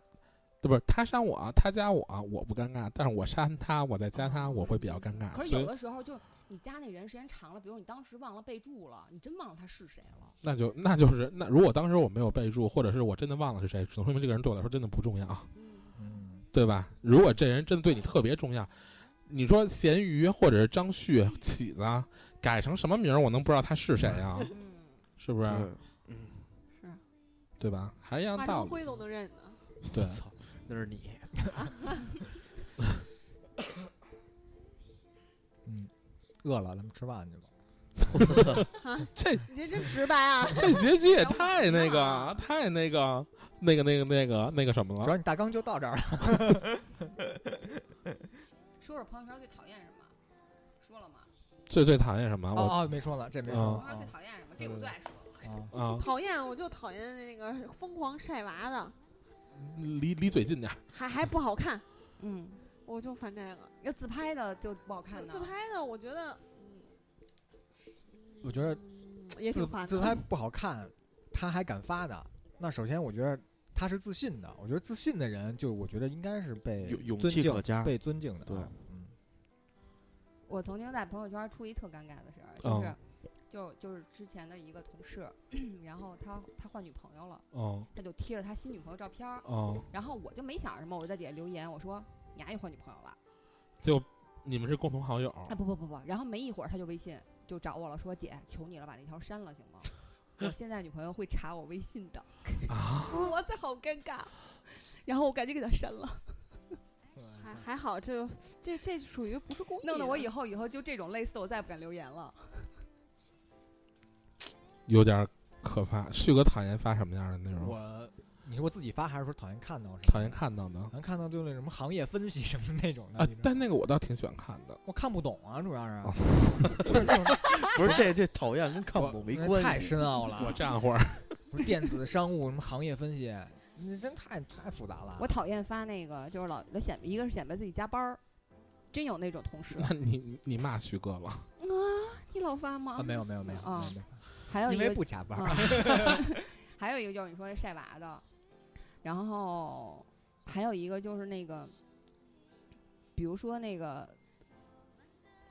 对不是他删我，他加我，我不尴尬，但是我删他，我再加他，我会比较尴尬。可是有的时候就你加那人时间长了，比如你当时忘了备注了，你真忘了他是谁了，那就那就是那如果当时我没有备注，或者是我真的忘了是谁，只能说明这个人对我来说真的不重要，嗯，对吧？如果这人真的对你特别重要，你说咸鱼或者是张旭起子。改成什么名儿，我能不知道他是谁啊？是不是？嗯，是，对吧？还是一样道理。灰都能认得。对，操，那是你。嗯，饿了，咱们吃饭去吧。这你这真直白啊！这结局也太那个，太那个，那个那个那个那个什么了。主要你大纲就到这儿了。说说朋友圈最讨厌？最最讨厌什么？哦哦，没说了，这没说。最讨厌什么？这我最爱说。啊！讨厌，我就讨厌那个疯狂晒娃的。离离嘴近点。还还不好看。嗯，我就烦这个。要自拍的就不好看。自拍的，我觉得。我觉得自自拍不好看，他还敢发的，那首先我觉得他是自信的。我觉得自信的人，就我觉得应该是被尊敬、被尊敬的。对，嗯。我曾经在朋友圈出一特尴尬的事儿，就是，就就是之前的一个同事，然后他他换女朋友了，哦，他就贴了他新女朋友照片儿，哦，然后我就没想什么，我就在底下留言，我说你丫又换女朋友了，就你们是共同好友？啊不不不不，然后没一会儿他就微信。就找我了，说姐，求你了，把那条删了，行吗？我现在女朋友会查我微信的，哇这好尴尬。然后我赶紧给他删了。还还好，这这这属于不是故意。弄得我以后以后就这种类似的，我再也不敢留言了。有点可怕。旭哥讨厌发什么样的内容？我。你说我自己发还是说讨厌看到？讨厌看到的，讨厌看到就那什么行业分析什么那种的。啊，但那个我倒挺喜欢看的。我看不懂啊，主要是。不是这这讨厌跟看不懂没关系。太深奥了。我站会儿。电子商务什么行业分析，那真太太复杂了。我讨厌发那个，就是老老显，一个是显摆自己加班儿，真有那种同事。那你你骂徐哥了？啊，你老发吗？啊，没有没有没有啊。还有一个因为不加班儿。还有一个就是你说那晒娃的。然后还有一个就是那个，比如说那个，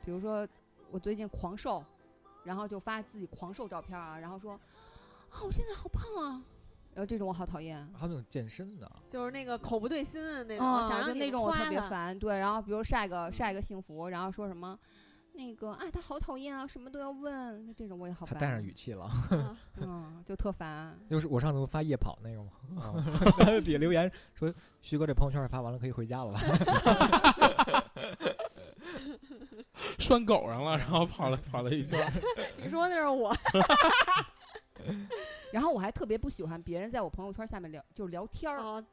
比如说我最近狂瘦，然后就发自己狂瘦照片啊，然后说啊我现在好胖啊，然后这种我好讨厌。还有那种健身的，就是那个口不对心的那种，想让那种我特别烦。对，然后比如晒个晒个幸福，然后说什么。那个啊，他好讨厌啊，什么都要问，这种我也好烦。带上语气了，嗯，就特烦。就是我上次不发夜跑那个吗？底下留言说：“徐哥，这朋友圈发完了，可以回家了吧？” 拴狗上了，然后跑了跑了一圈。你说那是我。然后我还特别不喜欢别人在我朋友圈下面聊，就是聊天儿。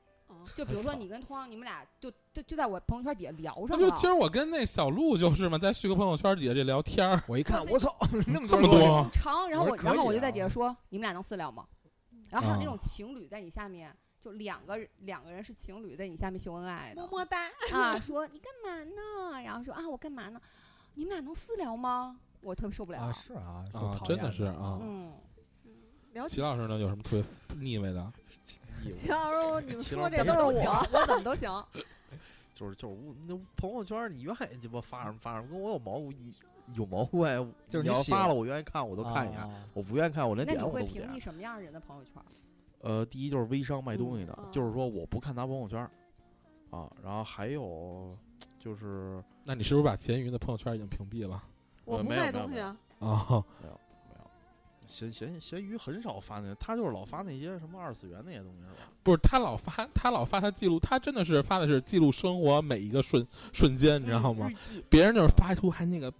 就比如说你跟汤，你们俩就就就在我朋友圈底下聊上了。那不今儿我跟那小鹿就是嘛，在旭哥朋友圈底下这聊天儿。我一看，我操，那么这么多长，然后我然后我就在底下说，你们俩能私聊吗？然后还有那种情侣在你下面，就两个两个人是情侣在你下面秀恩爱的，么么哒啊，说你干嘛呢？然后说啊，我干嘛呢？你们俩能私聊吗？我特别受不了。啊是啊，啊，真的是啊。嗯。齐老师呢？有什么特别腻味的？齐老师你们说这都行，我怎么都行。就是就是我那朋友圈，你愿意鸡巴发什么发什么，跟我有毛有毛关系？就是你要发了，我愿意看，我都看一眼；我不愿意看，我连点我都不点。那你会屏蔽什么样人的朋友圈？呃，第一就是微商卖东西的，就是说我不看他朋友圈啊。然后还有就是，那你是不是把闲鱼的朋友圈已经屏蔽了？我不卖东西啊。啊。没有。咸咸咸鱼很少发那，他就是老发那些什么二次元那些东西，是吧？不是，他老发，他老发他记录，他真的是发的是记录生活每一个瞬瞬间，你知道吗？别人就是发图还那个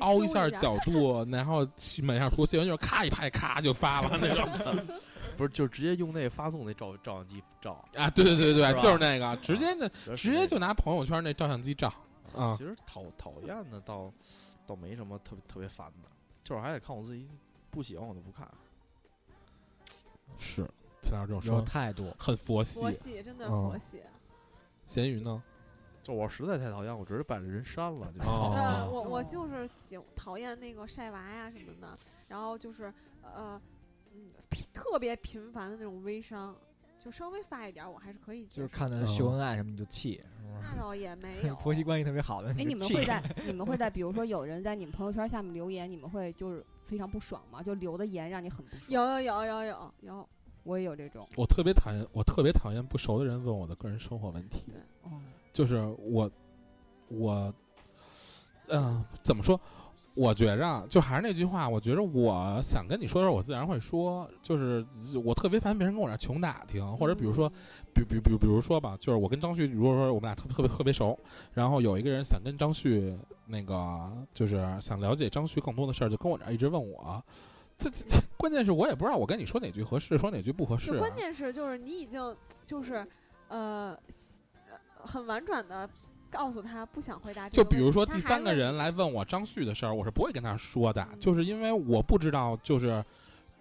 凹一下角度，然后每下图写完就是咔一拍，咔就发了那种。不是，就直接用那发送那照照相机照啊？对对对对，就是那个，直接那直接就拿朋友圈那照相机照啊。其实讨讨厌的倒倒没什么特别特别烦的，就是还得看我自己。不喜欢我都不看，是，其他这种说态度很佛系，佛系真的佛系。咸鱼呢？就我实在太讨厌，我直接把这人删了。就我我就是喜讨厌那个晒娃呀什么的，然后就是呃嗯特别频繁的那种微商，就稍微发一点我还是可以。就是看他秀恩爱什么你就气，那倒也没 有。婆媳关系特别好的，哎，你们会在你们会在比如说有人在你们朋友圈下面留言，你们会就是。非常不爽嘛，就留的言让你很不爽。有有有有有有，我也有这种。我特别讨厌，我特别讨厌不熟的人问我的个人生活问题。对，哦，就是我，我，嗯，怎么说？我觉着，就还是那句话，我觉着我想跟你说的时候，我自然会说。就是我特别烦别人跟我这穷打听，或者比如说，比比比比如说吧，就是我跟张旭，如果说我们俩特别特别特别熟，然后有一个人想跟张旭那个，就是想了解张旭更多的事儿，就跟我这儿一直问我。这这这，关键是我也不知道我跟你说哪句合适，说哪句不合适。关键是就是你已经就是呃很婉转的。告诉他不想回答。就比如说第三个人来问我张旭的事儿，我是不会跟他说的，就是因为我不知道，就是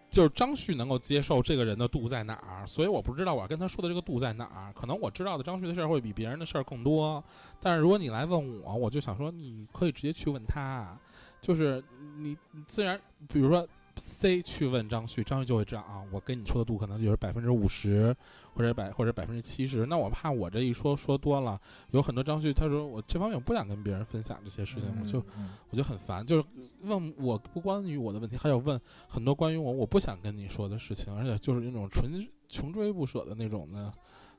就是张旭能够接受这个人的度在哪儿，所以我不知道我要跟他说的这个度在哪儿。可能我知道的张旭的事儿会比别人的事儿更多，但是如果你来问我，我就想说你可以直接去问他，就是你自然，比如说。C 去问张旭，张旭就会知道啊，我跟你说的度可能就是百分之五十，或者百或者百分之七十。那我怕我这一说说多了，有很多张旭他说我这方面我不想跟别人分享这些事情，我就我就很烦，就是问我不关于我的问题，还有问很多关于我我不想跟你说的事情，而且就是那种纯穷追不舍的那种的。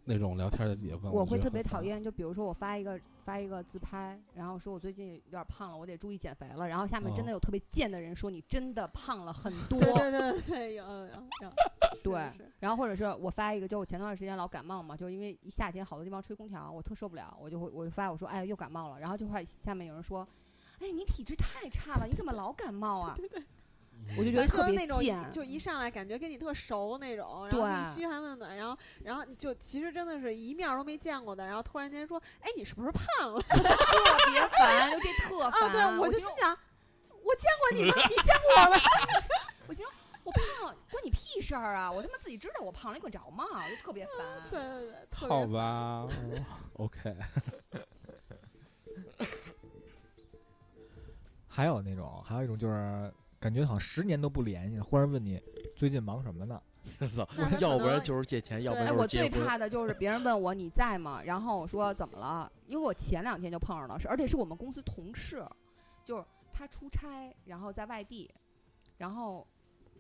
那种聊天的姐问我会特别讨厌，就比如说我发一个发一个自拍，然后说我最近有点胖了，我得注意减肥了。然后下面真的有特别贱的人说你真的胖了很 多。对对对，有有有。对，然后或者是我发一个，就我前段时间老感冒嘛，就因为一夏天好多地方吹空调，我特受不了，我就会我就发我说哎又感冒了，然后就会下面有人说，哎你体质太差了，你怎么老感冒啊？我就觉得特别贱，就一上来感觉跟你特熟那种，然后你嘘寒问暖，然后然后就其实真的是一面都没见过的，然后突然间说，哎，你是不是胖了？特别烦，就这特烦。啊，对，我就心想，我见过你吗？你见过我吗？我心说，我胖关你屁事儿啊！我他妈自己知道我胖了，你管着吗？我就特别烦。对对对，好吧，OK。还有那种，还有一种就是。感觉好像十年都不联系，忽然问你最近忙什么呢？要不然就是借钱，要不然就是我最怕的就是别人问我你在吗？然后我说怎么了？因为我前两天就碰上了，是而且是我们公司同事，就是他出差，然后在外地，然后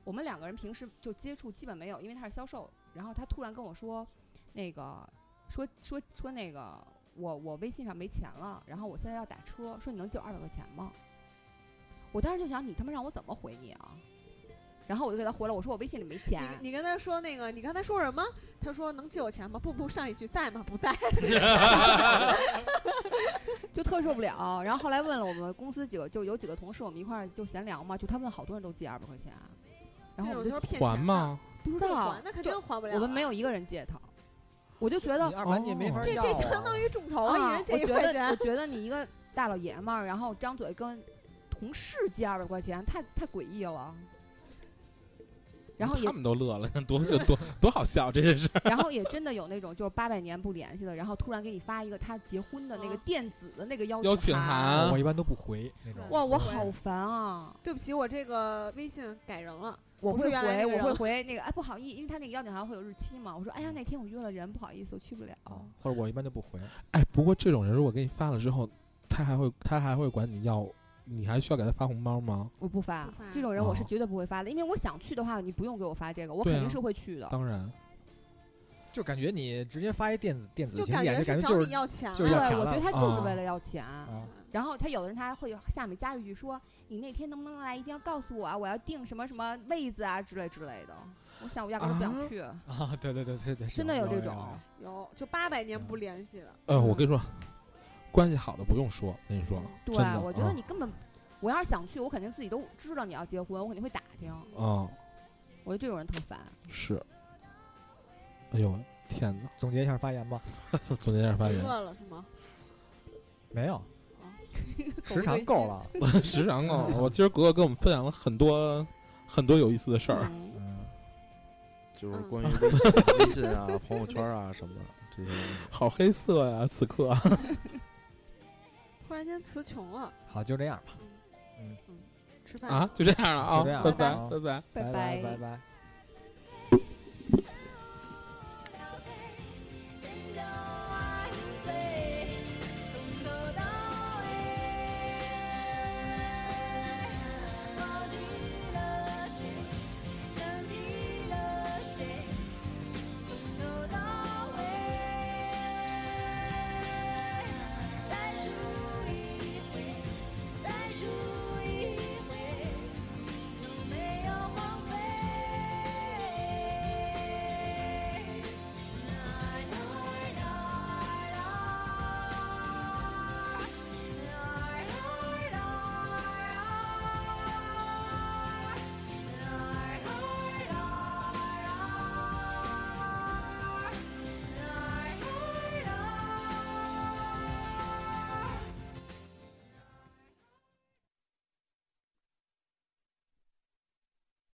我们两个人平时就接触基本没有，因为他是销售。然后他突然跟我说，那个说说说那个我我微信上没钱了，然后我现在要打车，说你能借我二百块钱吗？我当时就想，你他妈让我怎么回你啊？然后我就给他回了，我说我微信里没钱。你跟他说那个，你刚才说什么？他说能借我钱吗？不不，上一句在吗？不在。就特受不了。然后后来问了我们公司几个，就有几个同事，我们一块儿就闲聊嘛。就他问好多人都借二百块钱，然后我就还吗？不知道，那肯定还不了。我们没有一个人借他，我就觉得这这相当于众筹，一人借一块钱。我觉得你一个大老爷们儿，然后张嘴跟。同事借二百块钱，太太诡异了。然后他们都乐了，多多多好笑这件事。然后也真的有那种就是八百年不联系的，然后突然给你发一个他结婚的那个电子的那个邀邀请函，我一般都不回那种。哇，我好烦啊！对不起，我这个微信改人了。我会回，我会回那个哎，不好意思，因为他那个邀请函会有日期嘛。我说哎呀，那天我约了人，不好意思，我去不了。或者我一般都不回。哎，不过这种人如果给你发了之后，他还会他还会管你要。你还需要给他发红包吗？我不发，这种人我是绝对不会发的，因为我想去的话，你不用给我发这个，我肯定是会去的。当然，就感觉你直接发一电子电子就感觉就是要钱。对，我觉得他就是为了要钱。然后他有的人他还会下面加一句说：“你那天能不能来？一定要告诉我啊！我要订什么什么位子啊之类之类的。”我想我压根不想去。啊，对对对对对，真的有这种，有就八百年不联系了。呃，我跟你说，关系好的不用说，跟你说，对，我觉得你根本。我要是想去，我肯定自己都知道你要结婚，我肯定会打听。嗯，我觉得这种人特烦。是。哎呦天哪！总结一下发言吧。总结一下发言。饿了是吗？没有。时长够了。时长够了。我今儿格格跟我们分享了很多很多有意思的事儿。嗯。就是关于 微信啊、朋友圈啊什么的这些。好黑色呀！此刻。突然间词穷了。好，就这样吧。嗯。嗯，吃饭。啊，就这样了啊，拜拜。拜拜。拜拜拜拜。